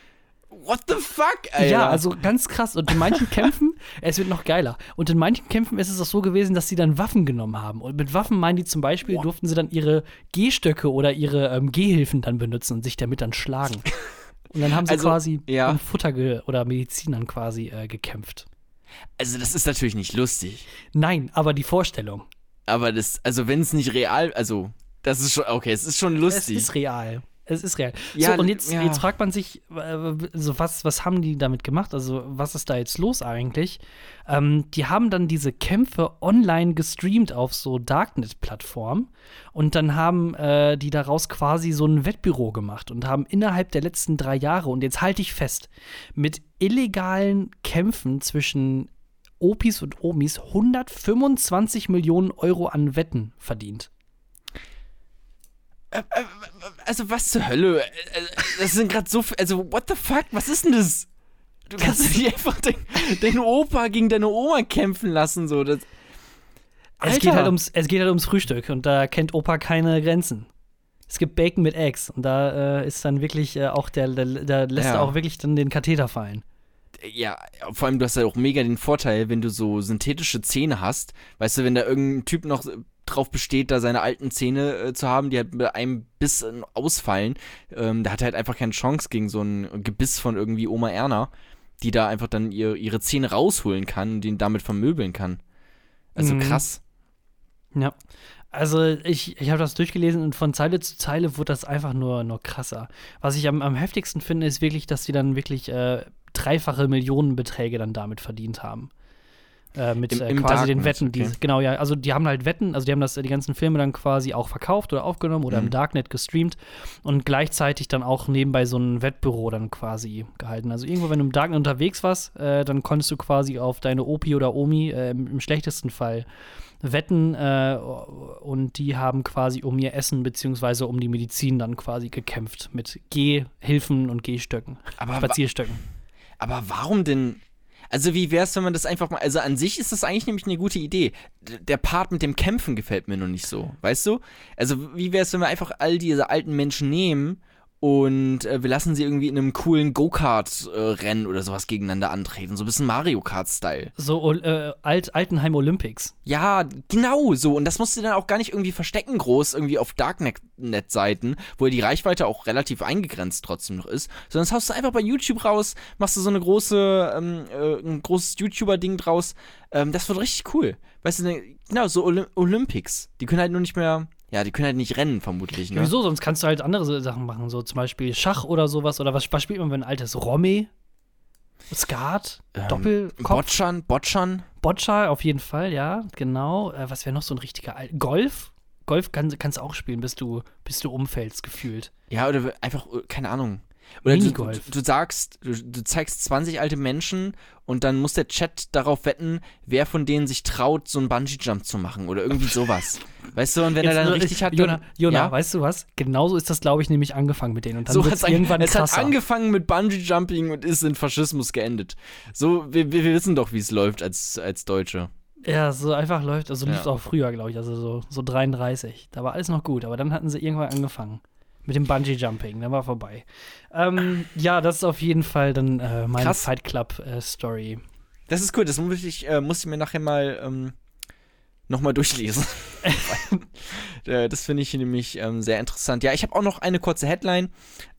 B: What the fuck, Alter?
A: Ja, also ganz krass. Und in manchen Kämpfen, es wird noch geiler. Und in manchen Kämpfen ist es auch so gewesen, dass sie dann Waffen genommen haben. Und mit Waffen meinen die zum Beispiel, durften sie dann ihre Gehstöcke oder ihre ähm, Gehhilfen dann benutzen und sich damit dann schlagen. Und dann haben sie
B: Also,
A: quasi
B: ja.
A: um Futter oder Medizin dann quasi äh, gekämpft.
B: Also, das ist natürlich nicht lustig.
A: Nein, aber die Vorstellung.
B: Aber das, also, wenn es nicht real, also, das ist schon, okay, es ist schon lustig.
A: Es ist real. Es ist real.
B: Ja,
A: so, und jetzt,
B: ja.
A: jetzt fragt man sich, äh, so was, was haben die damit gemacht? Also, was ist da jetzt los eigentlich? Ähm, die haben dann diese Kämpfe online gestreamt auf so Darknet-Plattformen und dann haben äh, die daraus quasi so ein Wettbüro gemacht und haben innerhalb der letzten drei Jahre, und jetzt halte ich fest, mit illegalen Kämpfen zwischen Opis und Omis 125 Millionen Euro an Wetten verdient.
B: Also, was zur Hölle? Äh, Das sind gerade so viel, also, what the fuck? Was ist denn das? Du kannst nicht einfach den, deinen Opa gegen deine Oma kämpfen lassen, so. Das,
A: Es geht, halt ums, es geht halt ums Frühstück und da kennt Opa keine Grenzen. Es gibt Bacon mit Eggs und da äh, ist dann wirklich äh, auch der, der, der lässt
B: Ja.
A: er auch wirklich dann den Katheter fallen.
B: ja, vor allem, du hast ja auch mega den Vorteil, wenn du so synthetische Zähne hast. Weißt du, wenn da irgendein Typ noch drauf besteht, da seine alten Zähne äh, zu haben, die halt bei einem Biss äh, ausfallen, ähm, da hat er halt einfach keine Chance gegen so ein Gebiss von irgendwie Oma Erna, die da einfach dann ihr, ihre Zähne rausholen kann und den damit vermöbeln kann. Also
A: Mhm.
B: krass.
A: Ja. Also ich, ich habe das durchgelesen und von Zeile zu Zeile wurde das einfach nur, nur krasser. Was ich am, am heftigsten finde, ist wirklich, dass die dann wirklich äh, dreifache Millionenbeträge dann damit verdient haben. Äh, mit
B: Im-
A: äh,
B: im
A: quasi den
B: Darknet,
A: Wetten, die,
B: okay.
A: genau, ja, also die haben halt Wetten, also die haben das, die ganzen Filme dann quasi auch verkauft oder aufgenommen oder
B: Mhm.
A: im Darknet gestreamt und gleichzeitig dann auch nebenbei so ein Wettbüro dann quasi gehalten. Also irgendwo, wenn du im Darknet unterwegs warst, äh, dann konntest du quasi auf deine Opi oder Omi äh, im, im schlechtesten Fall wetten äh, und die haben quasi um ihr Essen beziehungsweise um die Medizin dann quasi gekämpft mit Gehhilfen und Gehstöcken,
B: Aber,
A: Spazierstöcken.
B: aber warum denn? Also wie wär's, wenn man das einfach mal, also an sich ist das eigentlich nämlich eine gute Idee. Der Part mit dem Kämpfen gefällt mir noch nicht so, weißt du? Also wie wär's, wenn wir einfach all diese alten Menschen nehmen und äh, wir lassen sie irgendwie in einem coolen Go-Kart-Rennen oder sowas gegeneinander antreten. So ein bisschen Mario Kart-Style.
A: So äh, Alt Altenheim Olympics.
B: Ja, genau so. Und das musst du dann auch gar nicht irgendwie verstecken, groß irgendwie auf Darknet-Seiten, wo die Reichweite auch relativ eingegrenzt trotzdem noch ist. Sondern das haust du einfach bei YouTube raus, machst du so eine große, ähm, äh, ein großes YouTuber-Ding draus. Ähm, das wird richtig cool. Weißt du, ne, genau, so Olymp Olympics. Die können halt nur nicht mehr ja, die können halt nicht rennen, vermutlich. Ne?
A: Wieso? Sonst kannst du halt andere Sachen machen. So zum Beispiel Schach oder sowas. Oder was, was spielt man, wenn ein altes Romme? Skat?
B: Ähm,
A: Doppelkopf?
B: Botschan? Botschan?
A: Boccia auf jeden Fall, ja, genau. Äh, was wäre noch so ein richtiger Al Golf? Golf kann, kannst du auch spielen, bis du, bis du umfällst, gefühlt.
B: Ja, oder einfach, keine Ahnung. Oder du, du, du sagst, du, du zeigst 20 alte Menschen und dann muss der Chat darauf wetten, wer von denen sich traut, so einen Bungee-Jump zu machen oder irgendwie sowas. weißt du, und wenn er
A: Jetzt
B: dann
A: nur-
B: richtig hat,
A: Jona,
B: dann,
A: Jona
B: ja?
A: weißt du was? Genauso ist das, glaube ich, nämlich angefangen mit denen. Und dann
B: so
A: wird
B: hat's
A: es irgendwann
B: an, es hat
A: krasser.
B: angefangen mit Bungee-Jumping und ist in Faschismus geendet. So, wir, wir wir wissen doch, wie es läuft als, als Deutsche.
A: Ja, so einfach läuft. Also lief es
B: Ja.
A: auch früher, glaube ich. Also so, so 33. Da war alles noch gut. Aber dann hatten sie irgendwann angefangen. Mit dem Bungee-Jumping. Dann war vorbei. Ähm, ja, das ist auf jeden Fall dann äh, meine
B: Krass.
A: Fight Club-Story.
B: Das ist cool, das muss ich, äh, muss ich mir nachher mal ähm, nochmal durchlesen. äh, das finde ich nämlich ähm, sehr interessant. Ja, ich habe auch noch eine kurze Headline.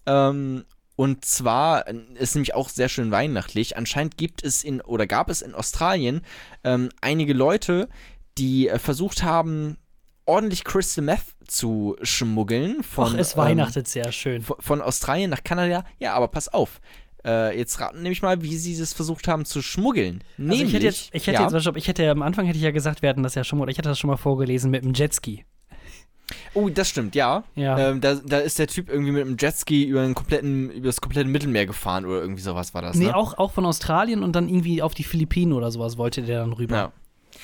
B: Ähm, und zwar äh, ist nämlich auch sehr schön weihnachtlich. Anscheinend gibt es in oder gab es in Australien ähm, einige Leute, die äh, versucht haben, ordentlich Crystal Meth zu schmuggeln. Von,
A: Och, es
B: ähm,
A: weihnachtet sehr schön.
B: von, von Australien nach Kanada. Ja, aber pass auf. Äh, jetzt raten nämlich mal, wie sie das versucht haben zu schmuggeln.
A: Also
B: Nämlich,
A: ich hätte jetzt, ich hätte
B: ja,
A: jetzt, ich hätte am Anfang hätte ich ja gesagt, wir hatten das ja schon mal, oder ich hatte das schon mal vorgelesen mit dem Jetski.
B: Oh, das stimmt, ja.
A: Ja.
B: Ähm, da, da ist der Typ irgendwie mit einem Jetski über, einen kompletten, über das komplette Mittelmeer gefahren oder irgendwie sowas war das,
A: nee,
B: ne?
A: auch, auch von Australien und dann irgendwie auf die Philippinen oder sowas wollte der dann rüber.
B: Ja.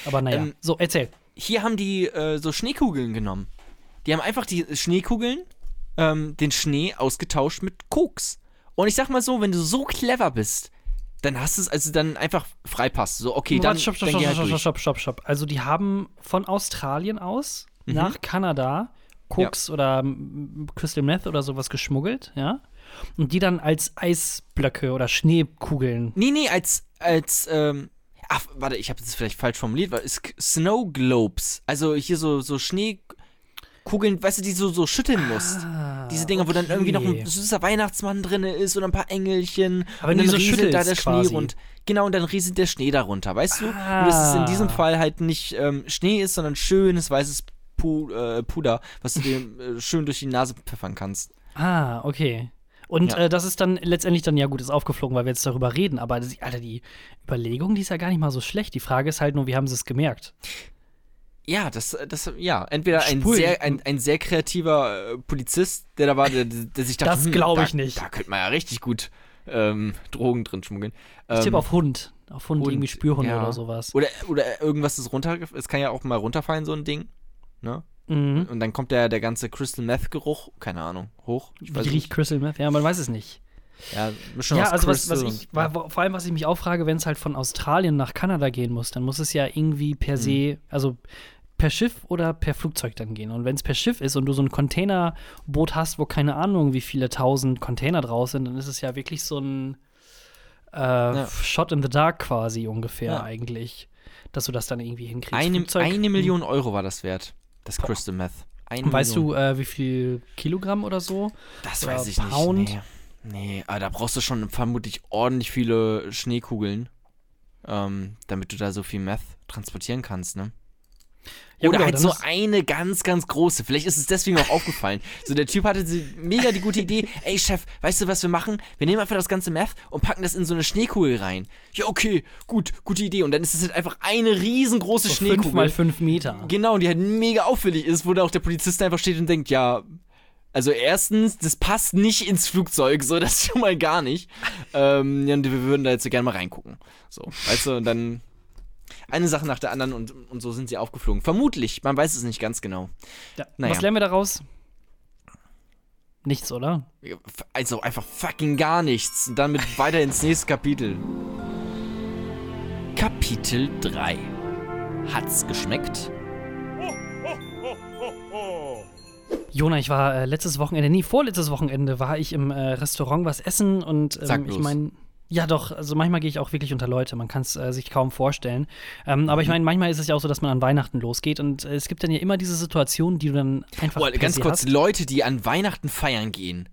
A: Aber naja,
B: Ähm,
A: so, erzähl.
B: Hier haben die äh, so Schneekugeln genommen. Die haben einfach die Schneekugeln, ähm, den Schnee ausgetauscht mit Koks. Und ich sag mal so, wenn du so clever bist, dann hast du es also dann einfach Freipass. So, okay, dann,
A: Warte, stopp, stopp,
B: dann
A: stopp,
B: geh halt
A: stopp, stopp, stopp, stopp. Also die haben von Australien aus
B: Mhm.
A: nach Kanada Koks oder mm, Crystal Meth oder sowas geschmuggelt, ja? Und die dann als Eisblöcke oder Schneekugeln.
B: Nee, nee, als, als, ähm, ach, warte, ich habe das vielleicht falsch formuliert, weil es Snow Globes, also hier so, so Schneekugeln, weißt du, die du so, so schütteln musst. Diese Dinger, wo dann irgendwie noch ein
A: okay.
B: süßer Weihnachtsmann drin ist oder ein paar Engelchen.
A: Aber
B: und dann
A: so
B: rieselt da der
A: schüttelst
B: Schnee
A: quasi.
B: rund. Genau, und dann rieselt der Schnee darunter, weißt du? Nur, dass es in diesem
A: Ah.
B: Fall halt nicht ähm, Schnee ist, sondern schönes weißes äh, Puder, was du dir äh, schön durch die Nase pfeffern kannst.
A: Ah, okay. Und
B: Ja.
A: äh, das ist dann letztendlich dann, ja gut, ist aufgeflogen, weil wir jetzt darüber reden, aber das, Alter, die Überlegung, die ist ja gar nicht mal so schlecht. Die Frage ist halt nur, wie haben sie es gemerkt?
B: Ja, das, das, ja, entweder ein sehr, ein, ein sehr kreativer äh, Polizist, der da war, der, der sich dachte,
A: Das
B: hm,
A: glaub
B: da-
A: ich nicht.
B: Da könnte man ja richtig gut ähm, Drogen drin schmuggeln.
A: Ich
B: Ähm,
A: tippe auf Hund. Auf Hund,
B: Hund,
A: irgendwie Spürhunde
B: ja.
A: oder sowas.
B: Oder, oder irgendwas ist runter, es kann ja auch mal runterfallen, so ein Ding. Ne?
A: Mhm.
B: Und dann kommt der, der ganze Crystal Meth Geruch, keine Ahnung, hoch. Ich
A: Wie riecht
B: nicht.
A: Crystal Meth? Ja, man weiß es nicht.
B: Ja, Mischung
A: ja, also was, was ich, wa- vor allem, was ich mich auch frage, wenn es halt von Australien nach Kanada gehen muss, dann muss es ja irgendwie per
B: Mhm.
A: se, also per Schiff oder per Flugzeug dann gehen. Und wenn es per Schiff ist und du so ein Containerboot hast, wo keine Ahnung, wie viele tausend Container draus sind, dann ist es ja wirklich so ein äh, Shot in the Dark quasi ungefähr
B: Ja.
A: eigentlich, dass du das dann irgendwie hinkriegst.
B: eine, eine Million Euro war das wert, das Crystal Meth. Eine
A: Weißt
B: Million.
A: du, äh, wie viel Kilogramm oder so?
B: Das
A: oder
B: weiß ich
A: Pound?
B: nicht. Nee. nee, aber da brauchst du schon vermutlich ordentlich viele Schneekugeln, ähm, damit du da so viel Meth transportieren kannst, ne?
A: Ja,
B: Oder
A: aber
B: halt so eine ganz, ganz große. Vielleicht ist es deswegen auch aufgefallen. So, der Typ hatte mega die gute Idee. Ey, Chef, weißt du, was wir machen? Wir nehmen einfach das ganze Meth und packen das in so eine Schneekugel rein. Ja, okay, gut, gute Idee. Und dann ist es halt einfach eine riesengroße
A: So
B: Schneekugel.
A: fünf mal fünf Meter.
B: Genau, die halt mega auffällig ist, wo da auch der Polizist einfach steht und denkt, ja, also erstens, das passt nicht ins Flugzeug, so das schon mal gar nicht. ähm, ja, und wir würden da jetzt so gerne mal reingucken. So, weißt du, und dann eine Sache nach der anderen und, und so sind sie aufgeflogen. Vermutlich, man weiß es nicht ganz genau.
A: Ja.
B: Naja.
A: Was lernen wir daraus? Nichts, oder?
B: Also einfach fucking gar nichts. Und dann mit weiter ins nächste Kapitel. Kapitel 3. Hat's geschmeckt?
A: Jona, ich war äh, letztes Wochenende, nee, vorletztes Wochenende war ich im äh, Restaurant was essen und ähm, ich meine, ja doch, also manchmal gehe ich auch wirklich unter Leute, man kann es äh, sich kaum vorstellen. Ähm, aber ich
B: Mhm.
A: meine, manchmal ist es ja auch so, dass man an Weihnachten losgeht und äh, es gibt dann ja immer diese Situation, die du dann einfach
B: Boah, ganz kurz,
A: hast.
B: Leute, die an Weihnachten feiern gehen,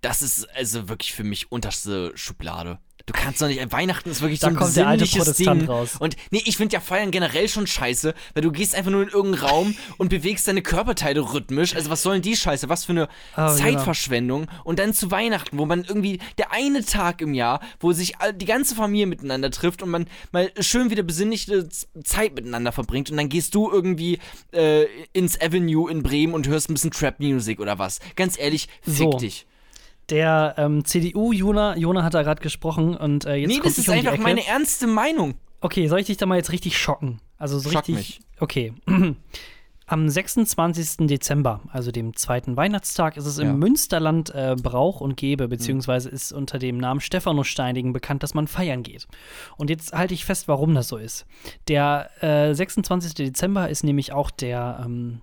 B: das ist also wirklich für mich unterste Schublade. Du kannst doch nicht, Weihnachten ist wirklich
A: Da
B: so ein
A: kommt der alte Protestant
B: Ding.
A: raus.
B: Und nee, ich finde ja Feiern generell schon scheiße, weil du gehst einfach nur in irgendeinen Raum und bewegst deine Körperteile rhythmisch. Also was sollen die Scheiße? Was für eine
A: Ah,
B: Zeitverschwendung. Und dann zu Weihnachten, wo man irgendwie der eine Tag im Jahr, wo sich die ganze Familie miteinander trifft und man mal schön wieder besinnliche Zeit miteinander verbringt und dann gehst du irgendwie äh, ins Avenue in Bremen und hörst ein bisschen Trap Music oder was. Ganz ehrlich, fick
A: So.
B: dich.
A: Der ähm, CDU-Jona, Jona hat da gerade gesprochen und äh, jetzt
B: Nee, das ist
A: um
B: einfach meine ernste Meinung.
A: Okay, soll ich dich da mal jetzt richtig schocken? Also so
B: Schock
A: richtig.
B: mich.
A: Okay. Am 26. Dezember, also dem zweiten Weihnachtstag, ist es
B: Ja. Hm.
A: im Münsterland äh, Brauch und Gebe, beziehungsweise ist unter dem Namen Stephanussteinigen bekannt, dass man feiern geht. Und jetzt halte ich fest, warum das so ist. Der äh, 26. Dezember ist nämlich auch der, ähm,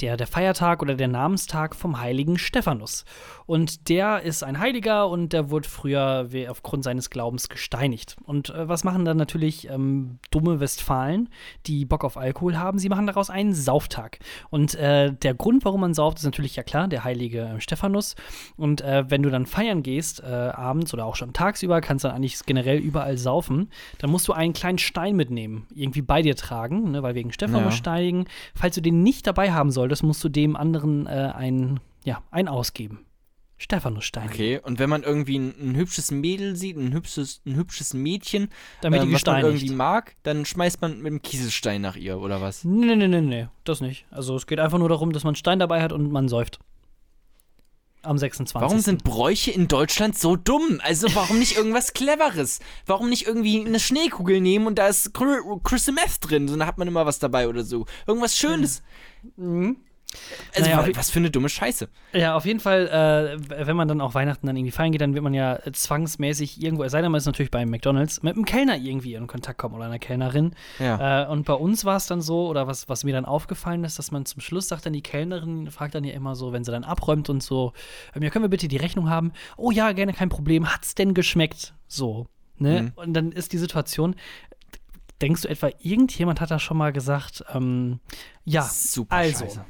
A: der, der Feiertag oder der Namenstag vom heiligen Stephanus. Und der ist ein Heiliger und der wurde früher aufgrund seines Glaubens gesteinigt. Und äh, was machen dann natürlich ähm, dumme Westfalen, die Bock auf Alkohol haben? Sie machen daraus einen Sauftag. Und äh, der Grund, warum man sauft, ist natürlich ja klar, der heilige äh, Stephanus. Und äh, wenn du dann feiern gehst, äh, abends oder auch schon tagsüber, kannst du dann eigentlich generell überall saufen, dann musst du einen kleinen Stein mitnehmen, irgendwie bei dir tragen, ne, weil wegen Stephanus
B: Ja.
A: steinigen. Falls du den nicht dabei haben solltest, musst du dem anderen äh, ein, ja, ein ausgeben. Stephanus steinigen.
B: Okay, und wenn man irgendwie ein, ein hübsches Mädel sieht, ein hübsches, ein hübsches Mädchen,
A: Damit die
B: ähm, was man irgendwie mag, dann schmeißt man mit einem Kieselstein nach ihr, oder was?
A: Nee, nee, nee, nee, das nicht. Also es geht einfach nur darum, dass man einen Stein dabei hat und man säuft. Am 26.
B: Warum sind Bräuche in Deutschland so dumm? Also warum nicht irgendwas Cleveres? Warum nicht irgendwie eine Schneekugel nehmen und da ist Crystal Meth drin? So, dann hat man immer was dabei oder so. Irgendwas Schönes. Also
A: Naja,
B: was für eine dumme Scheiße.
A: Ja, auf jeden Fall, äh, wenn man dann auch Weihnachten dann irgendwie feiern geht, dann wird man ja äh, zwangsmäßig irgendwo, es sei denn, man ist natürlich bei McDonalds, mit einem Kellner irgendwie in Kontakt kommen oder einer Kellnerin.
B: Ja.
A: Äh, und bei uns war es dann so, oder was, was mir dann aufgefallen ist, dass man zum Schluss sagt dann die Kellnerin, fragt dann ja immer so, wenn sie dann abräumt und so, ähm, ja, können wir bitte die Rechnung haben? Oh ja, gerne, kein Problem. Hat's denn geschmeckt? So, ne?
B: Mhm.
A: Und dann ist die Situation, denkst du etwa, irgendjemand hat da schon mal gesagt, ähm, ja,
B: Super
A: also,
B: scheiße.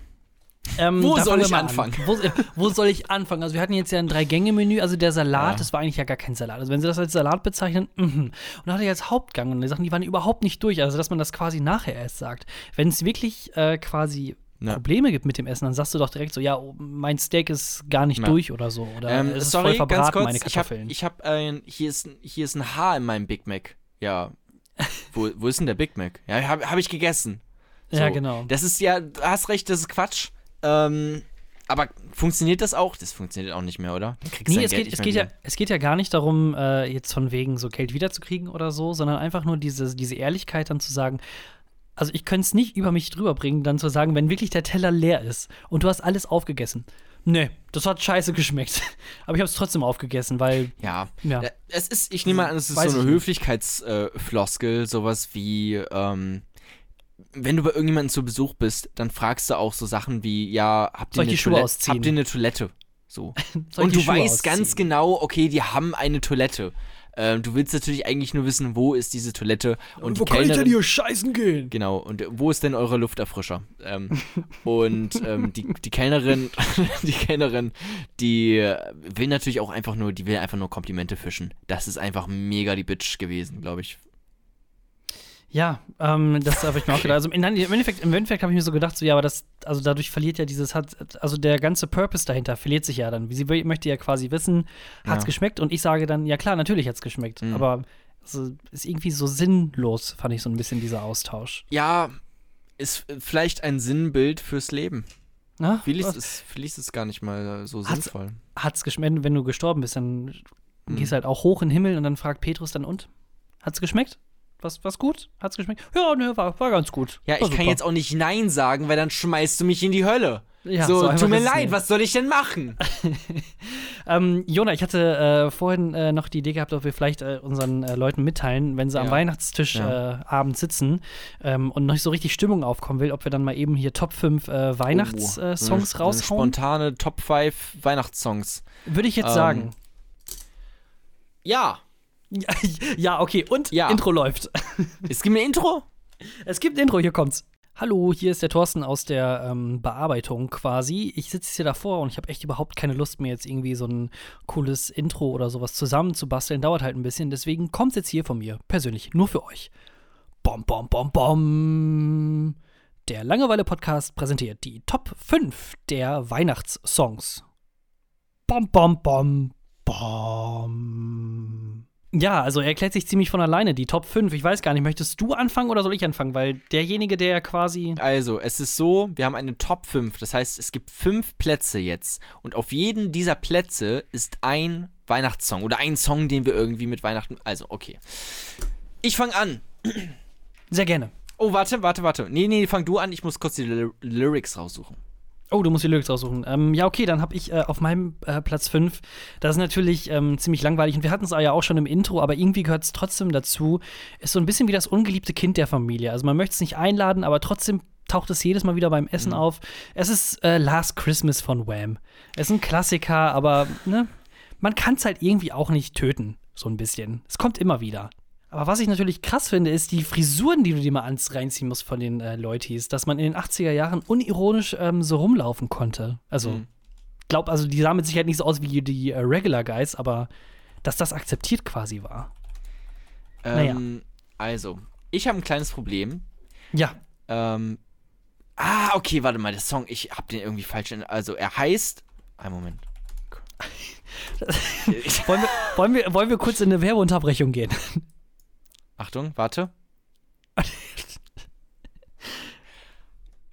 A: Ähm,
B: Wo
A: da
B: soll ich
A: an.
B: anfangen?
A: Wo, äh, wo soll ich anfangen? Also wir hatten jetzt ja ein Drei-Gänge-Menü, also der Salat,
B: Ja.
A: das war eigentlich ja gar kein Salat. Also wenn sie das als Salat bezeichnen, mhm. Und dann hatte ich als Hauptgang und die Sachen, die waren überhaupt nicht durch. Also dass man das quasi nachher erst sagt. Wenn es wirklich äh, quasi
B: Ja.
A: Probleme gibt mit dem Essen, dann sagst du doch direkt so, ja, oh, mein Steak ist gar nicht
B: Ja.
A: durch oder so. Oder
B: Ähm,
A: es ist
B: sorry,
A: voll verbraten,
B: ganz kurz.
A: meine
B: ich habe
A: Kartoffeln.
B: ich hab ein, hier, ist, ein- hier ist ein Haar in meinem Big Mac. Ja. wo, wo ist denn der Big Mac? Ja, habe hab ich gegessen.
A: ja,
B: So.
A: genau.
B: Das ist ja, du hast recht, das ist Quatsch. Ähm, aber funktioniert das auch? Das funktioniert auch nicht mehr, oder?
A: Nee, es
B: Geld
A: geht, es, geht ja, es geht ja gar nicht darum, äh, jetzt von wegen so Geld wiederzukriegen oder so, sondern einfach nur diese, diese Ehrlichkeit dann zu sagen, also ich könnte es nicht über mich drüber bringen, dann zu sagen, wenn wirklich der Teller leer ist und du hast alles aufgegessen. Nee, das hat scheiße geschmeckt. Aber ich habe es trotzdem aufgegessen, weil,
B: Ja.
A: ja.
B: Ja, Es ist, ich nehme mal an, es ist
A: Weiß
B: so eine. Höflichkeitsfloskel, sowas wie, ähm, wenn du bei irgendjemandem zu Besuch bist, dann fragst du auch so Sachen wie, ja, habt ihr,
A: Soll ich
B: eine, Toilette,
A: ausziehen?
B: habt ihr eine Toilette? So.
A: Ich
B: Und du
A: Schuhe
B: weißt ganz
A: ausziehen?
B: genau, okay, die haben eine Toilette. Ähm, du willst natürlich eigentlich nur wissen, wo ist diese Toilette und die Kellnerin,
A: hier scheißen gehen?
B: Genau, und äh, wo ist denn eure Lufterfrischer? Ähm, und ähm, die, die Kellnerin, die Kellnerin, die äh, will natürlich auch einfach nur, die will einfach nur Komplimente fischen. Das ist einfach mega die Bitch gewesen, glaube ich.
A: Ja, ähm, das habe ich mir auch gedacht. Also im, Endeffekt, im Endeffekt habe ich mir so gedacht, so ja, aber das, also dadurch verliert ja dieses, hat, also der ganze Purpose dahinter verliert sich ja dann. Sie möchte ja quasi wissen, hat's
B: Ja.
A: geschmeckt? Und ich sage dann, ja klar, natürlich hat's geschmeckt.
B: Mhm.
A: Aber also, ist irgendwie so sinnlos, fand ich so ein bisschen dieser Austausch.
B: Ja, ist vielleicht ein Sinnbild fürs Leben.
A: Na,
B: Vielleicht ist, vielleicht ist es gar nicht mal äh, so
A: Hat's-
B: sinnvoll.
A: hat's geschmeckt, wenn du gestorben bist, dann
B: Mhm.
A: gehst halt auch hoch in den Himmel und dann fragt Petrus dann und? Hat's geschmeckt? Was, was gut? Hat's geschmeckt? Ja, ne, war, war ganz gut.
B: Ja,
A: war
B: ich kann
A: super.
B: jetzt auch nicht Nein sagen, weil dann schmeißt du mich in die Hölle.
A: Ja,
B: so,
A: so
B: tut mir leid,
A: nicht.
B: was soll ich denn machen?
A: Ähm, Jona, ich hatte äh, vorhin äh, noch die Idee gehabt, ob wir vielleicht äh, unseren äh, Leuten mitteilen, wenn sie am
B: Ja.
A: Weihnachtstisch
B: Ja.
A: äh, abends sitzen ähm, und noch nicht so richtig Stimmung aufkommen will, ob wir dann mal eben hier Top 5 äh, Weihnachtssongs
B: Oh, eine- so eine
A: raushauen.
B: Spontane Top 5 Weihnachtssongs.
A: Würde ich jetzt
B: Ähm,
A: sagen.
B: Ja.
A: Ja, okay. Und
B: Ja.
A: Intro läuft.
B: Es gibt ein Intro?
A: Es gibt ein Intro, hier kommt's. Hallo, hier ist der Thorsten aus der ähm, Bearbeitung quasi. Ich sitze hier davor und ich habe echt überhaupt keine Lust mehr, jetzt irgendwie so ein cooles Intro oder sowas zusammenzubasteln. Dauert halt ein bisschen. Deswegen kommt's jetzt hier von mir, persönlich, nur für euch. Bom, bom, bom, bom. Der Langeweile-Podcast präsentiert die Top 5 der Weihnachtssongs. Bom, bom, bom, bom. Ja, also er erklärt sich ziemlich von alleine, die Top 5. Ich weiß gar nicht, möchtest du anfangen oder soll ich anfangen? Weil derjenige, der quasi.
B: Also, es ist so, wir haben eine Top 5. Das heißt, es gibt fünf Plätze jetzt. Und auf jeden dieser Plätze ist ein Weihnachtssong oder ein Song, den wir irgendwie mit Weihnachten. Also, okay. Ich fange an.
A: Sehr gerne.
B: Oh, warte, warte, warte. Nee, nee, fang du an. Ich muss kurz die Ly Lyrics raussuchen.
A: Oh, du musst die Lyrics raussuchen. Ähm, ja, okay, dann habe ich äh, auf meinem äh, Platz 5. Das ist natürlich ähm, ziemlich langweilig und wir hatten es ja auch schon im Intro, aber irgendwie gehört es trotzdem dazu. Ist so ein bisschen wie das ungeliebte Kind der Familie. Also man möchte es nicht einladen, aber trotzdem taucht es jedes Mal wieder beim Essen auf. Es ist äh, Last Christmas von Wham. Es ist ein Klassiker, aber ne, man kann es halt irgendwie auch nicht töten. So ein bisschen. Es kommt immer wieder. Aber was ich natürlich krass finde, ist die Frisuren, die du dir mal ans reinziehen musst von den äh, Leutis, dass man in den 80er Jahren unironisch ähm, so rumlaufen konnte. Also,
B: Mhm.
A: glaub, also die sahen mit Sicherheit nicht so aus wie die äh, Regular Guys, aber dass das akzeptiert quasi war. Naja.
B: Ähm, Also, ich habe ein kleines Problem.
A: Ja.
B: Ähm, ah, okay, warte mal, der Song, ich habe den irgendwie falsch. in- Also, er heißt. Ein Moment.
A: Wollen wir, wollen, wir, wollen wir kurz in eine Werbeunterbrechung gehen?
B: Achtung, warte.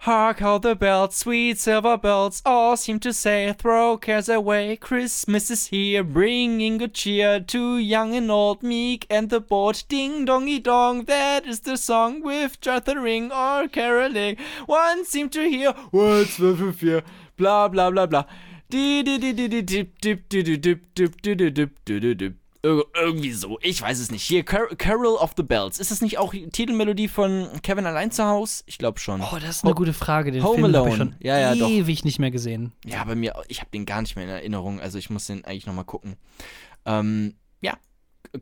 B: Hark how the bells, sweet silver bells, all seem to say, throw cares away. Christmas is here, bringing good cheer to young and old, meek and the bold. Ding dongy dong, that is the song with chattering or caroling. One seem to hear, what's the for fear, bla bla bla bla. Di di di di di dip dip di di dip dip di di dip di di dip. Ir irgendwie so, ich weiß es nicht. Hier, Car Carol of the Bells. Ist das nicht auch die Titelmelodie von Kevin allein zu Haus? Ich glaube schon.
A: Oh, das ist eine gute Frage. Den
B: Home
A: Film habe ich
B: Alone.
A: schon
B: Ja, ja, doch.
A: ewig nicht mehr gesehen.
B: Ja, bei mir, ich habe den gar nicht mehr in Erinnerung. Also ich muss den eigentlich nochmal gucken. Ähm, ja.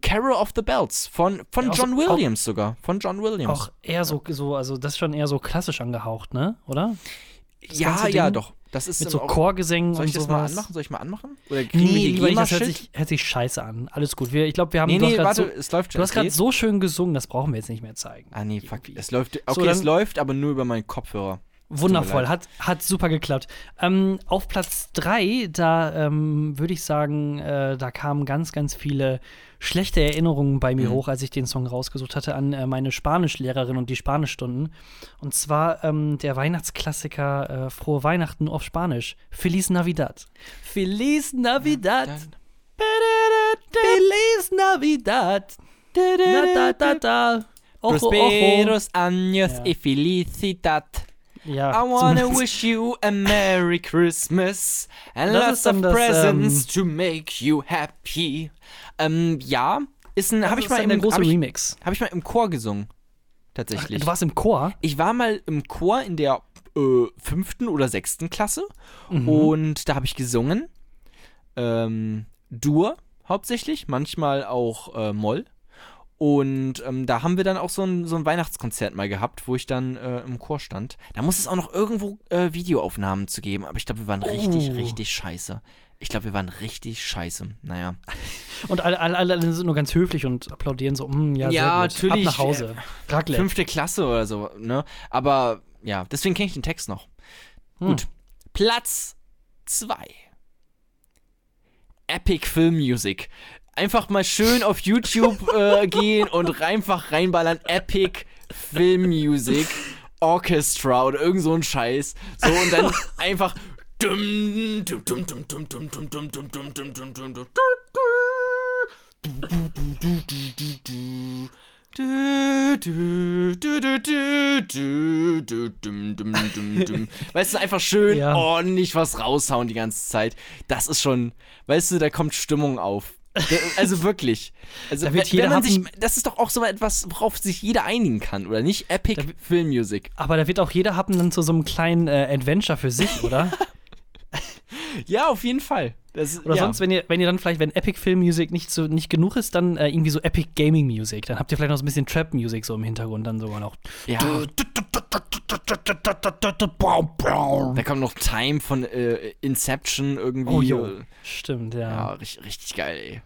B: Carol of the Bells von, von
A: Ja,
B: John
A: so- auch-
B: Williams sogar. Von John Williams.
A: Auch eher so, so, also das ist schon eher so klassisch angehaucht, ne? Oder? Das
B: ja, ja,
A: Ding
B: doch. Das ist
A: Mit so Chorgesängen
B: Soll ich
A: und
B: das mal
A: sowas.
B: anmachen? Soll ich mal anmachen? Oder kriegen wir
A: Nee,
B: die
A: lieber nicht, das hört sich, hört sich scheiße an. Alles gut. Wir, ich glaube, wir haben
B: Nee, nee, warte,
A: so,
B: es läuft schon.
A: Du hast
B: es
A: gerade so schön gesungen, das brauchen wir jetzt nicht mehr zeigen.
B: Ah, nee, fuck.
A: Irgendwie.
B: Es läuft. Okay,
A: So,
B: es
A: dann-
B: läuft, aber nur über meinen Kopfhörer.
A: Wundervoll, hat, hat super geklappt. Ähm, auf Platz 3, da ähm, würde ich sagen, äh, da kamen ganz, ganz viele schlechte Erinnerungen bei mir
B: Mhm.
A: hoch, als ich den Song rausgesucht hatte, an äh, meine Spanischlehrerin und die Spanischstunden. Und zwar ähm, der Weihnachtsklassiker äh, Frohe Weihnachten auf Spanisch. Feliz Navidad. Feliz Navidad. Feliz Navidad. Na, da, da, da. Ojo, ojo.
B: Prosperos años
A: Ja.
B: y felicidad.
A: Ja,
B: I wanna
A: zumindest-
B: wish you a Merry Christmas and
A: Das
B: lots of
A: das,
B: presents
A: ähm,
B: to make you happy. Ähm, ja, ist ein, habe ich mal im
A: große
B: hab ich,
A: Remix.
B: hab ich mal im Chor gesungen.
A: Ach,
B: Tatsächlich.
A: du warst im Chor?
B: ich war mal im Chor in der äh, fünften oder sechsten Klasse
A: Mhm.
B: und da habe ich gesungen. Ähm, Dur hauptsächlich, manchmal auch äh, Moll. Und ähm, da haben wir dann auch so ein, so ein Weihnachtskonzert mal gehabt, wo ich dann äh, im Chor stand. Da muss es auch noch irgendwo äh, Videoaufnahmen zu geben, aber ich glaube, wir waren richtig,
A: Oh.
B: richtig scheiße. Ich glaube, wir waren richtig scheiße. Naja.
A: Und alle, alle, alle sind nur ganz höflich und applaudieren so, mm, ja,
B: Ja, natürlich,
A: Ab nach Hause. Raclette.
B: Fünfte Klasse oder so, ne? Aber ja, deswegen kenne ich den Text noch.
A: Hm.
B: Gut. Platz 2. Epic Film Music einfach mal schön auf YouTube äh, gehen und einfach reinballern Epic Film Music Orchestra oder irgend so ein Scheiß. So und dann einfach Weißt du, einfach schön
A: ja.
B: ordentlich was raushauen die ganze Zeit. Das ist schon, weißt du, da kommt Stimmung auf. Also wirklich. Also
A: Da wird
B: wenn, man sich, das ist doch auch so etwas, worauf sich jeder einigen kann, oder nicht? Epic
A: Da
B: Film Music.
A: Aber da wird auch jeder Happen dann zu so einem kleinen äh, Adventure für sich, oder?
B: Ja, auf jeden Fall. Das,
A: Oder
B: ja.
A: sonst, wenn ihr, wenn ihr dann vielleicht, wenn Epic Film Music nicht, so, nicht genug ist, dann äh, irgendwie so Epic Gaming Music. Dann habt ihr vielleicht noch so ein bisschen Trap Music so im Hintergrund dann sogar noch.
B: Ja. Da kommt noch Time von äh, Inception irgendwie.
A: Oh, jo. Stimmt, ja.
B: Ja, richtig, richtig geil, ey.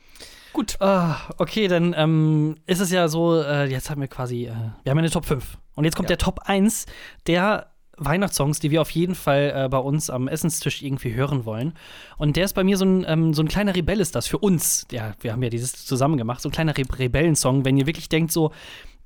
B: Gut.
A: Ah, okay, dann ähm, ist es ja so, äh, jetzt haben wir quasi, äh, wir haben eine Top 5. Und jetzt kommt
B: Ja.
A: der Top 1 der Weihnachtssongs, die wir auf jeden Fall äh, bei uns am Essenstisch irgendwie hören wollen. Und der ist bei mir so ein, ähm, so ein kleiner Rebell ist das für uns. Ja, wir haben ja dieses zusammen gemacht, so ein kleiner Re Rebellensong, wenn ihr wirklich denkt so,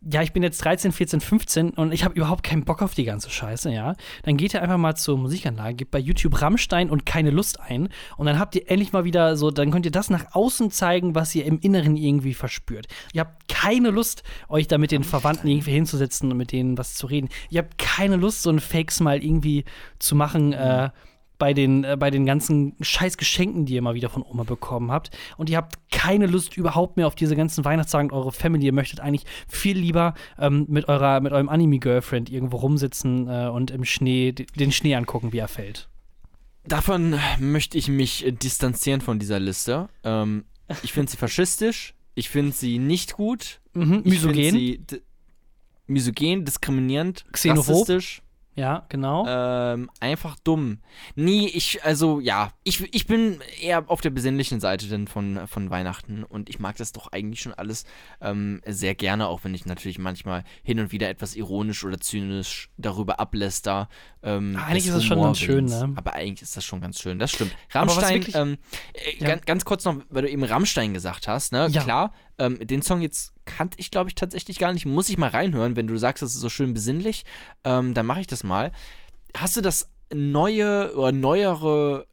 A: ja, ich bin jetzt 13, 14, 15 und ich habe überhaupt keinen Bock auf die ganze Scheiße, ja, dann geht ihr einfach mal zur Musikanlage, gebt bei YouTube Rammstein und keine Lust ein und dann habt ihr endlich mal wieder so, dann könnt ihr das nach außen zeigen, was ihr im Inneren irgendwie verspürt. Ihr habt keine Lust, euch da mit den Verwandten irgendwie hinzusetzen und mit denen was zu reden. Ihr habt keine Lust, so einen Fake-Smile irgendwie zu machen, äh, bei den, äh, bei den ganzen scheiß Geschenken, die ihr mal wieder von Oma bekommen habt. Und ihr habt keine Lust überhaupt mehr auf diese ganzen Weihnachtstage und eure Family. Ihr möchtet eigentlich viel lieber ähm, mit, eurer, mit eurem Anime-Girlfriend irgendwo rumsitzen äh, und im Schnee, den Schnee angucken, wie er fällt.
B: Davon möchte ich mich äh, distanzieren von dieser Liste. Ähm, ich finde sie faschistisch. Ich finde sie nicht gut.
A: Mhm, misogen.
B: Misogen, diskriminierend,
A: Xenophob.
B: rassistisch.
A: Ja, genau.
B: Ähm, einfach dumm. Nee, ich, also ja, ich, ich bin eher auf der besinnlichen Seite denn von, von Weihnachten und ich mag das doch eigentlich schon alles ähm, sehr gerne, auch wenn ich natürlich manchmal hin und wieder etwas ironisch oder zynisch darüber abläster. Ähm,
A: Ah, eigentlich ist es schon ganz schön, ne?
B: Aber eigentlich ist das schon ganz schön, das stimmt. Rammstein,
A: wirklich-
B: ähm, äh,
A: Ja.
B: ganz, ganz kurz noch, weil du eben Rammstein gesagt hast, ne?
A: Ja.
B: Klar, ähm, den Song jetzt kannte ich, glaube ich, tatsächlich gar nicht. Muss ich mal reinhören, wenn du sagst, das ist so schön besinnlich, ähm, dann mache ich das mal. Hast du das neue oder neuere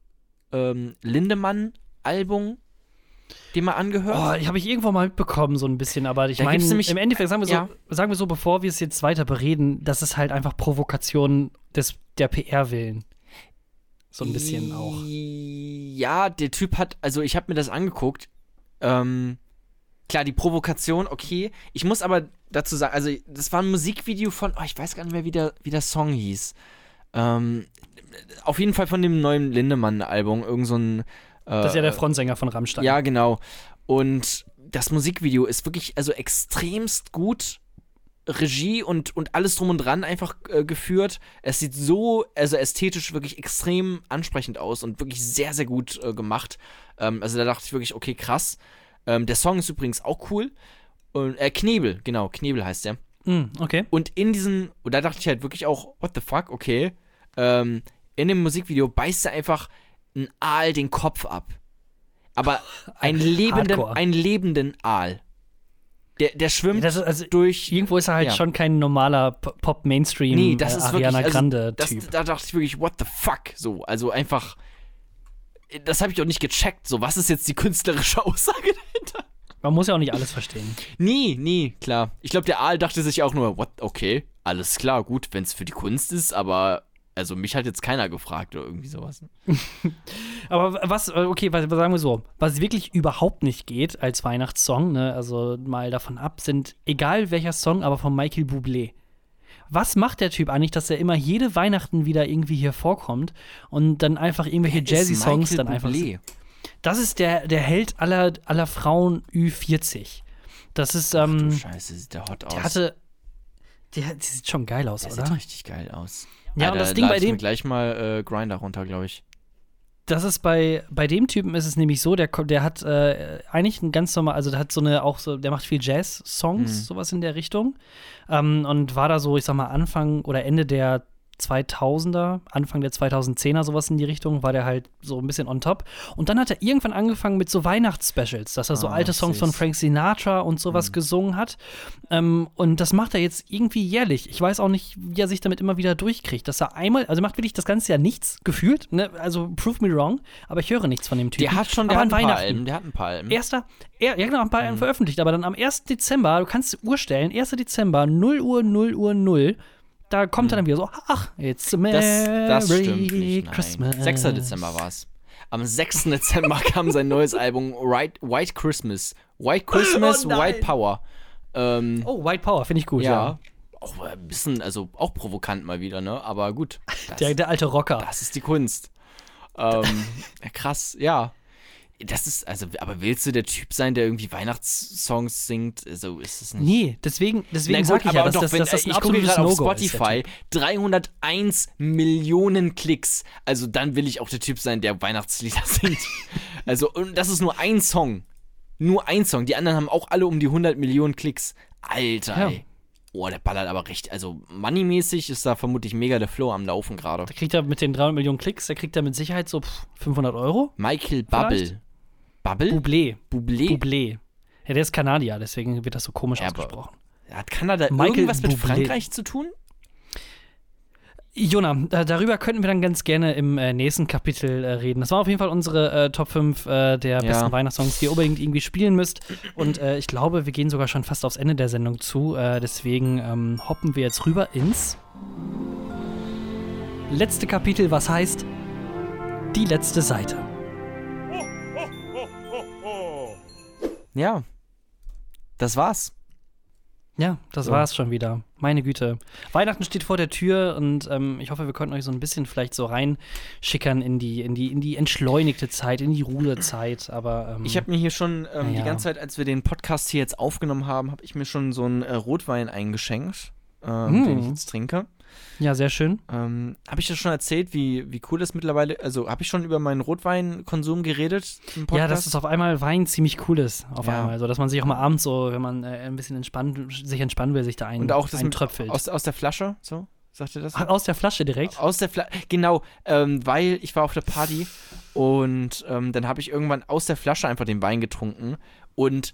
B: ähm, Lindemann-Album dir mal angehört?
A: Oh, ich habe ich irgendwo mal mitbekommen, so ein bisschen, aber ich meine, im Endeffekt, sagen wir, so,
B: Ja.
A: sagen wir so, bevor wir es jetzt weiter bereden, das ist halt einfach Provokation des, der PR-Willen. So ein bisschen auch.
B: Ja, der Typ hat, also ich habe mir das angeguckt. Ähm, klar, die Provokation, okay. Ich muss aber dazu sagen, also das war ein Musikvideo von, oh, ich weiß gar nicht mehr, wie der, wie der Song hieß. Ähm, auf jeden Fall von dem neuen Lindemann-Album, irgend so ein. Äh,
A: Das ist ja der Frontsänger von Rammstein.
B: Ja, genau. Und das Musikvideo ist wirklich, also extremst gut. Regie und, und alles drum und dran einfach äh, geführt. Es sieht so, also ästhetisch wirklich extrem ansprechend aus und wirklich sehr, sehr gut äh, gemacht. Ähm, also da dachte ich wirklich, okay, krass. Ähm, der Song ist übrigens auch cool. Und, äh, Knebel, genau, Knebel heißt der.
A: Mm, okay.
B: Und in diesen, und da dachte ich halt wirklich auch, what the fuck, okay. Ähm, in dem Musikvideo beißt er einfach ein Aal den Kopf ab. Aber einen lebenden,
A: Hardcore.
B: einen lebenden Aal. Der, der schwimmt
A: ist, also,
B: durch.
A: irgendwo ist er halt
B: Ja.
A: schon kein normaler Pop-Mainstream
B: Nee, das
A: äh,
B: ist
A: Ariana
B: wirklich. Also,
A: Grande-Typ.
B: das, da dachte ich wirklich, what the fuck? So, also einfach. Das habe ich auch nicht gecheckt. So, was ist jetzt die künstlerische Aussage dahinter?
A: Man muss ja auch nicht alles verstehen.
B: Nee, nee, klar. Ich glaube, der Aal dachte sich auch nur, what, okay, alles klar, gut, wenn es für die Kunst ist, aber also mich hat jetzt keiner gefragt oder irgendwie sowas.
A: Aber was, äh, okay, was, sagen wir so, was wirklich überhaupt nicht geht als Weihnachtssong, ne, also mal davon ab, sind egal welcher Song, aber von Michael Bublé. Was macht der Typ eigentlich, dass er immer jede Weihnachten wieder irgendwie hier vorkommt und dann einfach irgendwelche Jazzy-Songs dann einfach.
B: Bublé.
A: Das ist der, der Held aller, aller Frauen Ü40. Das ist,
B: Du
A: ähm,
B: Scheiße, sieht der hot aus.
A: der hatte. Der, der sieht schon geil aus,
B: der
A: oder?
B: sieht richtig geil aus.
A: Ja, und
B: Alter,
A: das Ding bei dem-
B: gleich mal äh, Grinder runter, glaube ich.
A: Das ist bei, bei dem Typen ist es nämlich so, der, der hat äh, eigentlich ein ganz normal, also der hat so eine auch so, der macht viel Jazz-Songs,
B: Mhm.
A: sowas in der Richtung. Ähm, und war da so, ich sag mal, Anfang oder Ende der 2000er, Anfang der 2010er, sowas in die Richtung, war der halt so ein bisschen on top. Und dann hat er irgendwann angefangen mit so Weihnachtsspecials, dass er so
B: Ah,
A: alte Songs von Frank Sinatra und sowas gesungen hat. Ähm, und das macht er jetzt irgendwie jährlich. Ich weiß auch nicht, wie er sich damit immer wieder durchkriegt. Dass er einmal, also macht wirklich das ganze Jahr nichts gefühlt, ne? also prove me wrong, aber ich höre nichts von dem Typen.
B: Der hat schon, der
A: aber
B: hat ein paar. Alben, der hat ein paar Alben.
A: Erster, er, ja genau, ein paar
B: Mhm.
A: Alben veröffentlicht, aber dann am 1. Dezember, du kannst die Uhr stellen, 1. Dezember, 0 Uhr, 0 Uhr, 0, da kommt er dann wieder so, ach, it's a Merry
B: Mhm. Das, das stimmt nicht.
A: Christmas.
B: 6. Dezember war es. Am 6. Dezember kam sein neues Album White, White Christmas. White Christmas,
A: Oh.
B: White Power. Ähm,
A: Oh, White Power, finde ich gut, ja.
B: ja. Auch ein bisschen, also auch provokant mal wieder, ne? Aber gut. Das,
A: Der, der alte Rocker.
B: das ist die Kunst. Ähm, krass, ja. Das ist, also, aber willst du der Typ sein, der irgendwie Weihnachtssongs singt? So ist es nicht.
A: Nee, deswegen, deswegen
B: gut,
A: sag ich ja,
B: aber
A: dass,
B: doch,
A: dass,
B: wenn,
A: dass das ein
B: ich gucke gerade auf
A: der
B: Spotify,
A: Typ.
B: 301 Millionen Klicks. Also dann will ich auch der Typ sein, der Weihnachtslieder singt. also, und das ist nur ein Song. Nur ein Song. Die anderen haben auch alle um die 100 Millionen Klicks. Alter,
A: Ja.
B: ey. Oh, der ballert aber recht. Also, moneymäßig ist da vermutlich mega der Flow am Laufen gerade.
A: Da kriegt er mit den 300 Millionen Klicks, da kriegt er mit Sicherheit so pff, 500 Euro.
B: Michael
A: Vielleicht?
B: Bubble. Bubble?
A: Bublé.
B: Bublé?
A: Bublé. Ja, der ist Kanadier, deswegen wird das so komisch
B: Ja,
A: ausgesprochen.
B: Hat Kanada
A: Michael
B: irgendwas mit
A: Bublé.
B: Frankreich zu tun?
A: Jona, darüber könnten wir dann ganz gerne im äh, nächsten Kapitel äh, reden. Das war auf jeden Fall unsere äh, Top 5 äh, der
B: Ja.
A: besten Weihnachtssongs, die ihr unbedingt irgendwie spielen müsst. Und äh, ich glaube, wir gehen sogar schon fast aufs Ende der Sendung zu. Äh, deswegen ähm, hoppen wir jetzt rüber ins letzte Kapitel, was heißt die letzte Seite.
B: Ja. Das war's.
A: Ja, das
B: So.
A: war's schon wieder. Meine Güte. Weihnachten steht vor der Tür und ähm, ich hoffe, wir konnten euch so ein bisschen vielleicht so reinschickern in die, in die, in die entschleunigte Zeit, in die Ruhezeit. Aber ähm,
B: Ich habe mir hier schon ähm,
A: Ja.
B: die ganze Zeit, als wir den Podcast hier jetzt aufgenommen haben, habe ich mir schon so einen äh, Rotwein eingeschenkt, ähm,
A: Mm.
B: den ich jetzt trinke.
A: ja sehr schön.
B: Ähm, habe ich das schon erzählt, wie, wie cool das mittlerweile, also habe ich schon über meinen Rotweinkonsum geredet?
A: Ja, dass es auf einmal Wein ziemlich cool ist. Auf
B: Ja.
A: einmal. So, dass man sich auch mal abends so, wenn man äh, ein bisschen entspannen, sich entspannen will, sich da ein,
B: Und auch das
A: eintröpfelt.
B: aus, aus der Flasche, so? Sagt ihr das?
A: Ach, aus der Flasche direkt?
B: Aus der Flasche, genau, ähm, weil ich war auf der Party und ähm, dann habe ich irgendwann aus der Flasche einfach den Wein getrunken und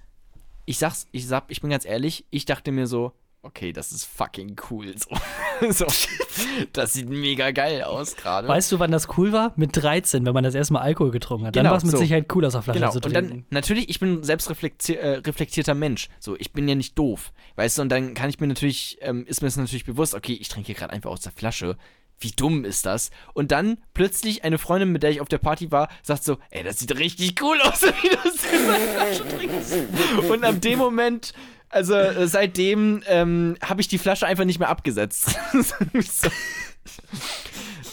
B: ich sag's, ich sag, ich bin ganz ehrlich, ich dachte mir so, okay, das ist fucking cool. So, so das sieht mega geil aus gerade.
A: Weißt du, wann das cool war? Mit 13, wenn man das erste Mal Alkohol getrunken hat. Dann
B: Genau,
A: war es mit
B: so.
A: Sicherheit cool, aus der Flasche
B: Genau,
A: zu
B: und
A: trinken.
B: dann, natürlich, ich bin ein selbstreflektier äh, reflektierter Mensch. So, ich bin ja nicht doof. Weißt du, und dann kann ich mir natürlich, ähm, ist mir das natürlich bewusst, okay, ich trinke hier gerade einfach aus der Flasche. Wie dumm ist das? Und dann plötzlich eine Freundin, mit der ich auf der Party war, sagt so, ey, das sieht richtig cool aus, wie du es in der Flasche trinkst. Und ab dem Moment, also äh, seitdem ähm, habe ich die Flasche einfach nicht mehr abgesetzt. so.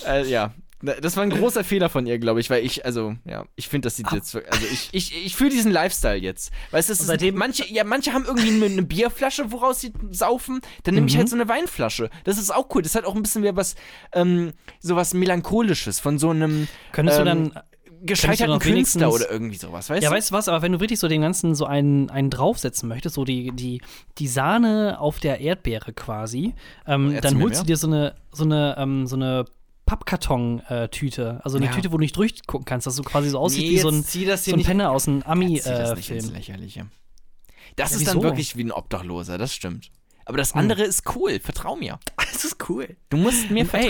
B: äh, ja, das war ein großer Fehler von ihr, glaube ich, weil ich, also, ja, ich finde, das sieht jetzt, also ich, ich, ich fühle diesen Lifestyle jetzt. Weißt du, es ist,
A: seitdem-
B: manche, ja, manche haben irgendwie eine, eine Bierflasche, woraus sie saufen, dann nehme ich
A: Mhm.
B: halt so eine Weinflasche. Das ist auch cool. Das hat auch ein bisschen mehr was, ähm, so was Melancholisches von so einem
A: Könntest du
B: ähm,
A: dann.
B: Gescheiterten Künstler oder irgendwie sowas, weißt
A: Ja,
B: du?
A: weißt du was, aber wenn du wirklich so den ganzen so einen, einen draufsetzen möchtest, so die, die, die Sahne auf der Erdbeere quasi, ähm,
B: Erzähl
A: dann holst du dir so eine, so eine, ähm, so eine Pappkarton-Tüte. Also eine
B: Ja.
A: Tüte, wo du nicht durchgucken kannst, dass du quasi so aussieht
B: Nee,
A: wie so ein, so ein Penner aus einem
B: Zieh das nicht ins
A: Ami-Film.
B: Lächerliche. Das
A: Ja,
B: ist dann
A: wieso?
B: wirklich wie ein Obdachloser, das stimmt. Aber das
A: Hm.
B: andere ist cool, vertrau mir.
A: das ist cool.
B: Du musst mir
A: Ey.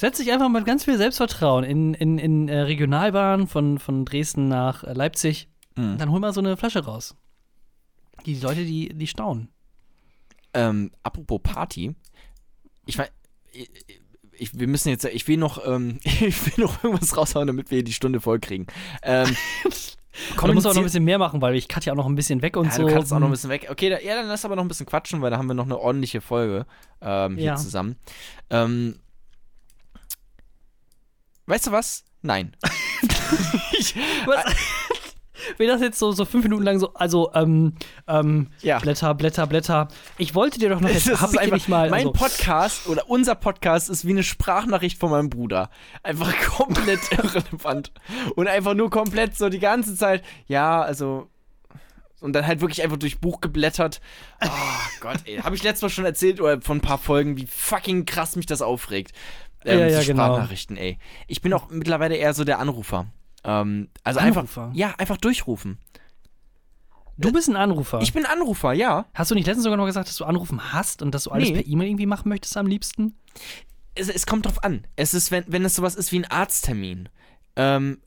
A: Setz dich einfach mit ganz viel Selbstvertrauen in, in, in äh, Regionalbahn von, von Dresden nach äh, Leipzig.
B: Mhm.
A: Dann hol mal so eine Flasche raus. Die Leute, die, die staunen.
B: Ähm, apropos Party, ich weiß, ich, wir müssen jetzt, ich will noch, ähm, ich will noch irgendwas raushauen, damit wir die Stunde voll kriegen. Ähm,
A: Du musst auch noch ein bisschen mehr machen, weil ich cut ja auch noch ein bisschen weg und
B: ja,
A: so.
B: du kannst auch noch ein
A: Hm.
B: bisschen weg. Okay, da, ja, dann lass aber noch ein bisschen quatschen, weil da haben wir noch eine ordentliche Folge ähm, hier
A: Ja.
B: zusammen. Ähm, weißt du was? Nein. ich,
A: Was? Wenn das jetzt so, so fünf Minuten lang so, also, ähm, ähm,
B: ja.
A: Blätter, Blätter, Blätter. Ich wollte dir doch noch jetzt, hab ich nicht mal,
B: mein
A: also,
B: Podcast oder unser Podcast ist wie eine Sprachnachricht von meinem Bruder. Einfach komplett irrelevant. Und einfach nur komplett so die ganze Zeit, ja, also Und dann halt wirklich einfach durch Buch geblättert. Oh Gott, ey. Habe ich letztes Mal schon erzählt oder von ein paar Folgen, wie fucking krass mich das aufregt. Ähm,
A: Ja, ja,
B: so
A: genau.
B: Sprachnachrichten, ey. Ich bin auch mittlerweile eher so der Anrufer. Ähm, also
A: Anrufer?
B: einfach. Ja, einfach durchrufen.
A: Du bist ein Anrufer.
B: Ich bin Anrufer, ja.
A: Hast du nicht letztens sogar noch gesagt, dass du Anrufen hast und dass du alles
B: Nee.
A: per E-Mail irgendwie machen möchtest am liebsten?
B: Es, es kommt drauf an. Es ist, wenn, wenn es sowas ist wie ein Arzttermin. Ähm,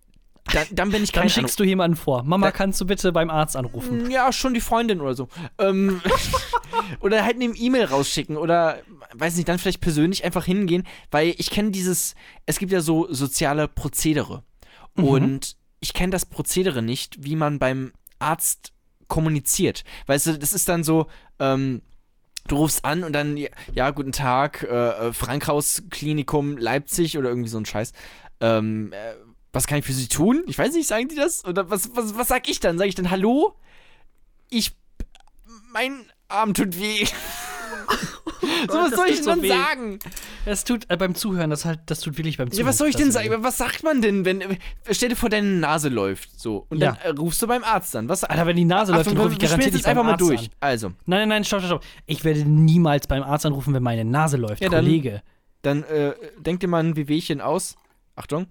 B: dann, dann bin ich kein
A: Dann schickst du jemanden vor. Mama,
B: Da-
A: kannst du bitte beim Arzt anrufen?
B: Ja, schon die Freundin oder so. Ähm, oder halt eine E-Mail rausschicken oder, weiß nicht, dann vielleicht persönlich einfach hingehen, weil ich kenne dieses, es gibt ja so soziale Prozedere.
A: Mhm.
B: Und ich kenne das Prozedere nicht, wie man beim Arzt kommuniziert. Weißt du, das ist dann so, ähm, du rufst an und dann, ja, ja guten Tag, äh, äh, Frankhaus Klinikum Leipzig oder irgendwie so ein Scheiß. Ähm, äh, was kann ich für Sie tun? Ich weiß nicht, sagen die das? Oder was, was, was sag ich dann? Sag ich dann Hallo? Ich, mein Arm tut weh. so, was
A: das
B: soll ich denn
A: so
B: dann
A: weh.
B: sagen?
A: Es tut äh, beim Zuhören, das halt, das tut wirklich beim
B: Ja,
A: Zuhören.
B: was soll ich denn
A: das
B: sagen? Was sagt man denn, wenn. Stell dir vor, deine Nase läuft so. Und
A: Ja.
B: dann äh, rufst du beim Arzt an. Was,
A: Alter, wenn die Nase läuft,
B: Achtung,
A: dann rufe ich garantiert nicht
B: einfach mal durch.
A: An.
B: Also,
A: Nein, nein, nein, stopp, stopp, stopp. Ich werde niemals beim Arzt anrufen, wenn meine Nase läuft.
B: Ja, dann-
A: Kollege.
B: dann äh, denk dir mal ein Wehwehchen aus. Achtung.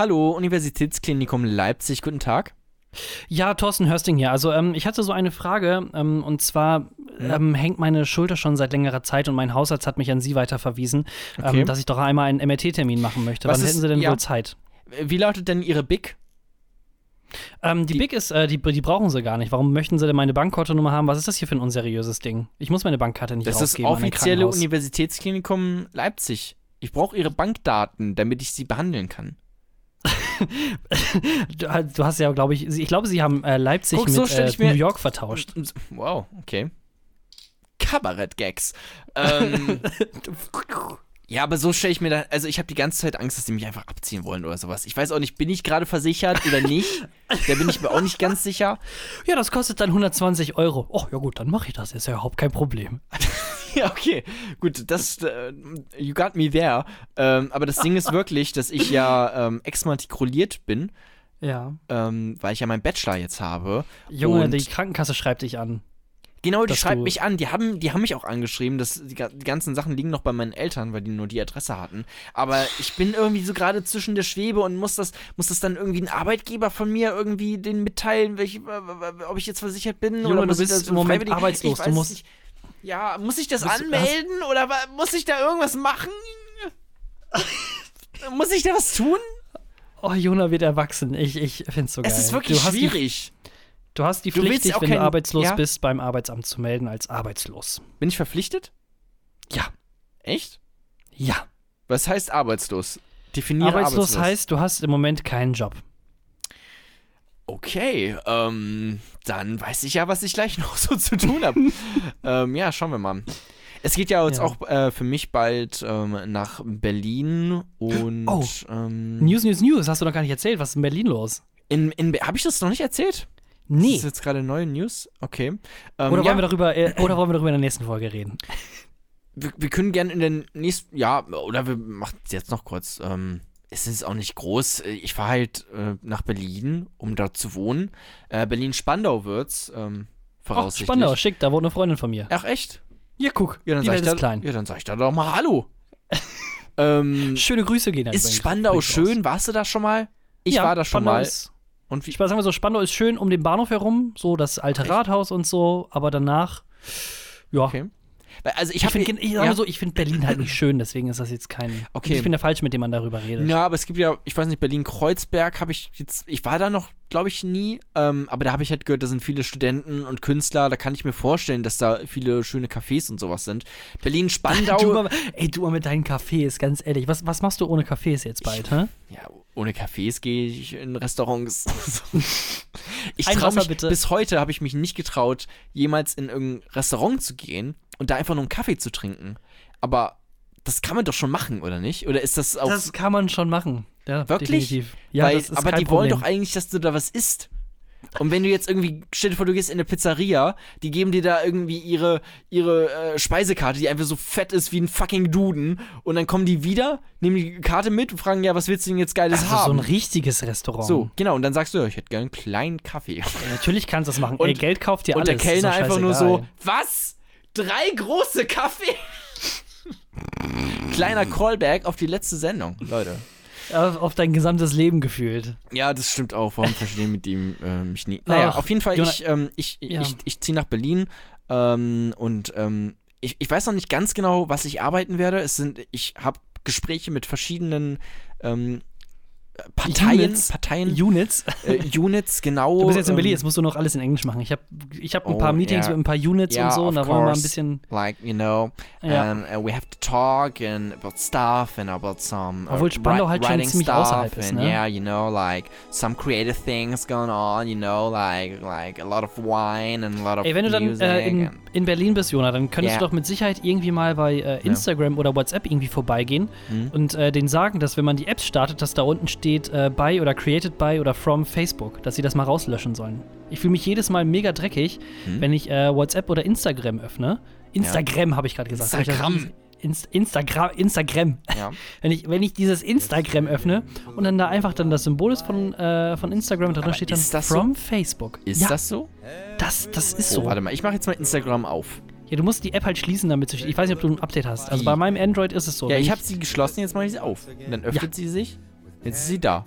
B: Hallo, Universitätsklinikum Leipzig, guten Tag.
A: Ja, Thorsten Hörsting hier. Also, ähm, ich hatte so eine Frage, ähm, und zwar ähm, hängt meine Schulter schon seit längerer Zeit und mein Hausarzt hat mich an Sie weiterverwiesen,
B: Okay.
A: ähm, dass ich doch einmal einen MRT-Termin machen möchte.
B: Was
A: Wann
B: ist-
A: hätten Sie denn
B: ja.
A: wohl Zeit?
B: Wie lautet denn Ihre BIC?
A: Ähm, die,
B: Die-
A: Big ist, äh, die, die brauchen Sie gar nicht. Warum möchten Sie denn meine Bankkontonummer haben? Was ist das hier für ein unseriöses Ding? Ich muss meine Bankkarte nicht
B: Das ist
A: rausgeben. an ein
B: offizielle. Universitätsklinikum Leipzig. Ich brauche Ihre Bankdaten, damit ich Sie behandeln kann.
A: Du, hast ja, glaube ich, ich glaube, Sie haben äh, Leipzig
B: Guck, so
A: mit
B: stell
A: äh, New York vertauscht.
B: Wow, okay. Kabarett-Gags. Ähm, ja, aber so stelle ich mir da. Also, ich habe die ganze Zeit Angst, dass die mich einfach abziehen wollen oder sowas. Ich weiß auch nicht, bin ich gerade versichert oder nicht? Da bin ich mir auch nicht ganz sicher.
A: Ja, das kostet dann 120 Euro. Oh, ja gut, dann mache ich das. Ist ja überhaupt kein Problem.
B: Ja, okay. Gut, das. Äh, you got me there. Ähm, aber das Ding ist wirklich, dass ich ja ähm, exmatrikuliert bin,
A: Ja.
B: ähm, weil ich ja meinen Bachelor jetzt habe.
A: Junge,
B: Und-
A: die Krankenkasse schreibt dich an.
B: Genau, die schreibt mich an. Die haben, die haben mich auch angeschrieben. dass die, die ganzen Sachen liegen noch bei meinen Eltern, weil die nur die Adresse hatten. Aber ich bin irgendwie so gerade zwischen der Schwebe und muss das, muss das dann irgendwie ein Arbeitgeber von mir irgendwie den mitteilen, welch, ob ich jetzt versichert bin
A: Junge,
B: oder
A: du bist
B: das
A: im Moment arbeitslos. Du musst-
B: nicht. Ja, muss ich das
A: Bist du-
B: anmelden oder muss ich da irgendwas machen? muss ich da was tun?
A: Oh, Jona wird erwachsen. Ich, ich find's so geil.
B: Es ist wirklich schwierig.
A: Du hast die
B: Du
A: Pflicht, dich, wenn du
B: kein-
A: arbeitslos
B: ja?
A: bist, beim Arbeitsamt zu melden als arbeitslos.
B: Bin ich verpflichtet?
A: Ja.
B: Echt?
A: Ja.
B: Was heißt arbeitslos? Definiere
A: Arbeitslos heißt, du hast im Moment keinen Job.
B: Okay, ähm, dann weiß ich ja, was ich gleich noch so zu tun habe. ähm, ja, schauen wir mal. Es geht ja jetzt
A: Ja.
B: auch äh, für mich bald ähm, nach Berlin und
A: Oh.
B: ähm,
A: News, News, News. Hast du noch gar nicht erzählt. Was ist in Berlin los?
B: in, in habe ich das noch nicht erzählt?
A: Nee.
B: Das ist jetzt gerade neue News. Okay. Ähm,
A: Oder
B: ja,
A: wollen, wir darüber, äh, oder wollen wir darüber in der nächsten Folge reden?
B: wir, wir können gerne in den nächsten, ja, oder wir machen es jetzt noch kurz. Ähm, es ist auch nicht groß. Ich fahre halt äh, nach Berlin, um dort zu wohnen. Äh, Berlin-Spandau wird's, ähm, voraussichtlich.
A: Spandau, schick, da wohnt eine Freundin von mir.
B: Ach, echt?
A: Ja, guck,
B: Ja, dann
A: die
B: sag
A: Welt
B: ich da,
A: klein.
B: Ja, dann sag ich da doch mal Hallo. ähm,
A: Schöne Grüße gehen an
B: ist Spandau schön? Warst du da schon mal? Ich
A: ja,
B: war da schon
A: Spandau
B: mal.
A: Ist,
B: Und wie?
A: ich sagen wir so, Spandau ist schön um den Bahnhof herum, so das alte
B: Echt?
A: Rathaus und so, aber danach, ja.
B: Okay. Also ich
A: Ich finde ich mal so, ich find Berlin halt nicht schön, deswegen ist das jetzt kein.
B: Okay.
A: Ich bin der Falsche, mit dem man darüber redet.
B: Ja, aber es gibt ja, ich weiß nicht, Berlin-Kreuzberg habe ich jetzt, ich war da noch, glaube ich, nie, ähm, aber da habe ich halt gehört, da sind viele Studenten und Künstler, da kann ich mir vorstellen, dass da viele schöne Cafés und sowas sind. Berlin-Spandau,
A: ey, du mal mit deinen Cafés, ganz ehrlich. Was, was machst du ohne Cafés jetzt bald, hä?
B: ja, ohne Cafés gehe ich in Restaurants. ich traue mich,
A: bitte.
B: bis heute habe ich mich nicht getraut, jemals in irgendein Restaurant zu gehen und da einfach nur einen Kaffee zu trinken. Aber das kann man doch schon machen, oder nicht? Oder ist das auch
A: Das kann man schon machen. Ja,
B: Wirklich?
A: definitiv. Ja,
B: Weil,
A: das ist
B: aber die wollen
A: Problem.
B: doch eigentlich, dass du da was isst. Und wenn du jetzt irgendwie, stell dir vor, du gehst in eine Pizzeria, die geben dir da irgendwie ihre, ihre äh, Speisekarte, die einfach so fett ist wie ein fucking Duden. Und dann kommen die wieder, nehmen die Karte mit und fragen, ja, was willst du denn jetzt Geiles
A: Also so
B: haben?
A: ein richtiges Restaurant.
B: So, genau. Und dann sagst du, ja, ich hätte gerne einen kleinen Kaffee.
A: Ja, natürlich kannst du das machen.
B: Und-
A: Ey, Geld kauft dir
B: Und
A: alles.
B: der
A: ist
B: Kellner einfach nur so, was? Drei große Kaffee? Kleiner Callback auf die letzte Sendung, Leute.
A: Auf, dein gesamtes Leben gefühlt.
B: Ja, das stimmt auch. Warum verstehen mit ihm äh, mich nie? Naja,
A: Ach,
B: auf jeden Fall, ich, ähm, ich,
A: Ja.
B: ich, ich ziehe nach Berlin ähm, und ähm, ich, ich weiß noch nicht ganz genau, was ich arbeiten werde. Es sind, ich habe Gespräche mit verschiedenen ähm, Parteien,
A: Units.
B: Parteien,
A: Units.
B: äh, Units, genau.
A: Du bist jetzt in Berlin,
B: ähm,
A: jetzt musst du noch alles in Englisch machen. Ich habe ich hab ein
B: Oh,
A: paar Meetings
B: ja.
A: mit ein paar Units
B: Ja,
A: und so, und da
B: of
A: wollen wir mal ein
B: course.
A: bisschen.
B: like you know
A: Ja.
B: and uh, we have to talk and about stuff and about some uh,
A: Obwohl Spandau halt schon ziemlich
B: stuff
A: außerhalb ist, ne?
B: yeah you know like some creative things going on you know like like a lot of wine and a lot of
A: Ey, wenn du dann äh, in, in Berlin bist, Jona, dann könntest
B: Ja.
A: du doch mit Sicherheit irgendwie mal bei äh, Instagram oder WhatsApp irgendwie vorbeigehen
B: Hm?
A: und äh, denen sagen, dass wenn man die Apps startet, dass da unten steht äh, by oder created by oder from Facebook, dass sie das mal rauslöschen sollen. Ich fühle mich jedes Mal mega dreckig,
B: Hm?
A: wenn ich äh, WhatsApp oder Instagram öffne. Instagram habe ich gerade gesagt. Ich
B: Instagram.
A: Inst Instagram, Instagram.
B: ja
A: Wenn ich, wenn ich dieses Instagram öffne und dann da einfach dann das Symbol ist von, äh, von Instagram, da steht dann
B: das so?
A: from Facebook.
B: ist
A: ja,
B: das so
A: das, das ist
B: oh,
A: so.
B: warte mal ich mache jetzt mal Instagram auf
A: Ja, du musst die App halt schließen, damit sie. Ich weiß nicht, ob du ein Update hast. Also bei meinem Android ist es so.
B: ja
A: wenn
B: ich habe sie geschlossen jetzt mache ich sie auf und dann öffnet sie sich jetzt ist sie da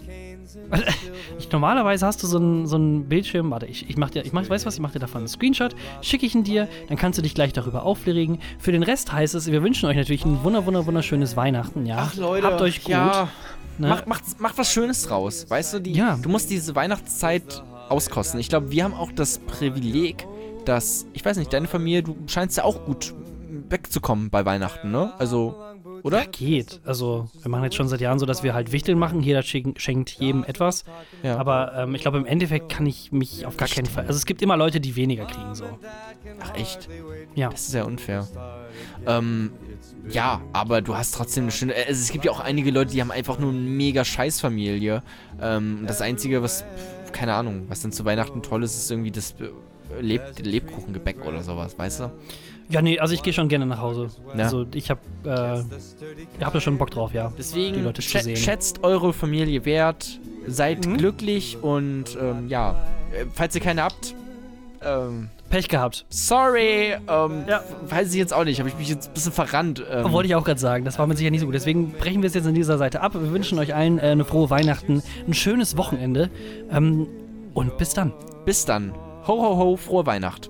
A: ich, normalerweise hast du so einen so einen Bildschirm. Warte, ich, ich mach dir, ich mach, weißt du was, ich mach dir davon einen Screenshot, schicke ich ihn dir, dann kannst du dich gleich darüber aufregen. Für den Rest heißt es, wir wünschen euch natürlich ein wunder, wunder, wunderschönes Weihnachten, ja. Habt euch gut.
B: ja
A: ne?
B: Mach, mach, mach was Schönes draus. Weißt du, die,
A: Ja.
B: du musst diese Weihnachtszeit auskosten. Ich glaube, wir haben auch das Privileg, dass, ich weiß nicht, deine Familie, du scheinst ja auch gut wegzukommen bei Weihnachten, ne? Also, oder?
A: Geht. Also, wir machen jetzt schon seit Jahren so, dass wir halt Wichteln machen. Jeder schenkt, jedem etwas.
B: Ja.
A: Aber ähm, ich glaube, im Endeffekt kann ich mich auf gar keinen Fall. Also, es gibt immer Leute, die weniger kriegen, so.
B: Ach, echt?
A: Ja.
B: Das ist ja unfair. Ähm, ja, aber du hast trotzdem eine schöne. Also es gibt ja auch einige Leute, die haben einfach nur eine mega Scheißfamilie. Ähm, und das Einzige, was, keine Ahnung, was dann zu Weihnachten toll ist, ist irgendwie das äh, Leb Lebkuchengebäck oder sowas, weißt du?
A: Ja, nee, also ich gehe schon gerne nach Hause.
B: Ja.
A: Also, ich habe äh, ich hab da schon Bock drauf, ja. die
B: Deswegen schä
A: sehen.
B: schätzt eure Familie wert, seid
A: Mhm.
B: glücklich und ähm, ja, äh, falls ihr keine habt, ähm,
A: Pech gehabt.
B: sorry, ähm,
A: Ja.
B: weiß ich jetzt auch nicht, habe ich mich jetzt ein bisschen verrannt. Ähm,
A: Wollte ich auch gerade sagen, das war mit Sicherheit nicht so gut. Deswegen brechen wir es jetzt an dieser Seite ab. Wir wünschen euch allen äh, eine frohe Weihnachten, ein schönes Wochenende ähm, und bis dann.
B: Bis dann. Ho, ho, ho, frohe Weihnacht.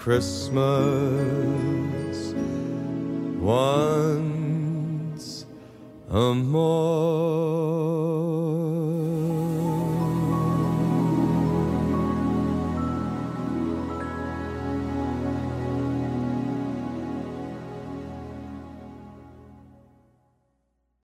C: Christmas once a more.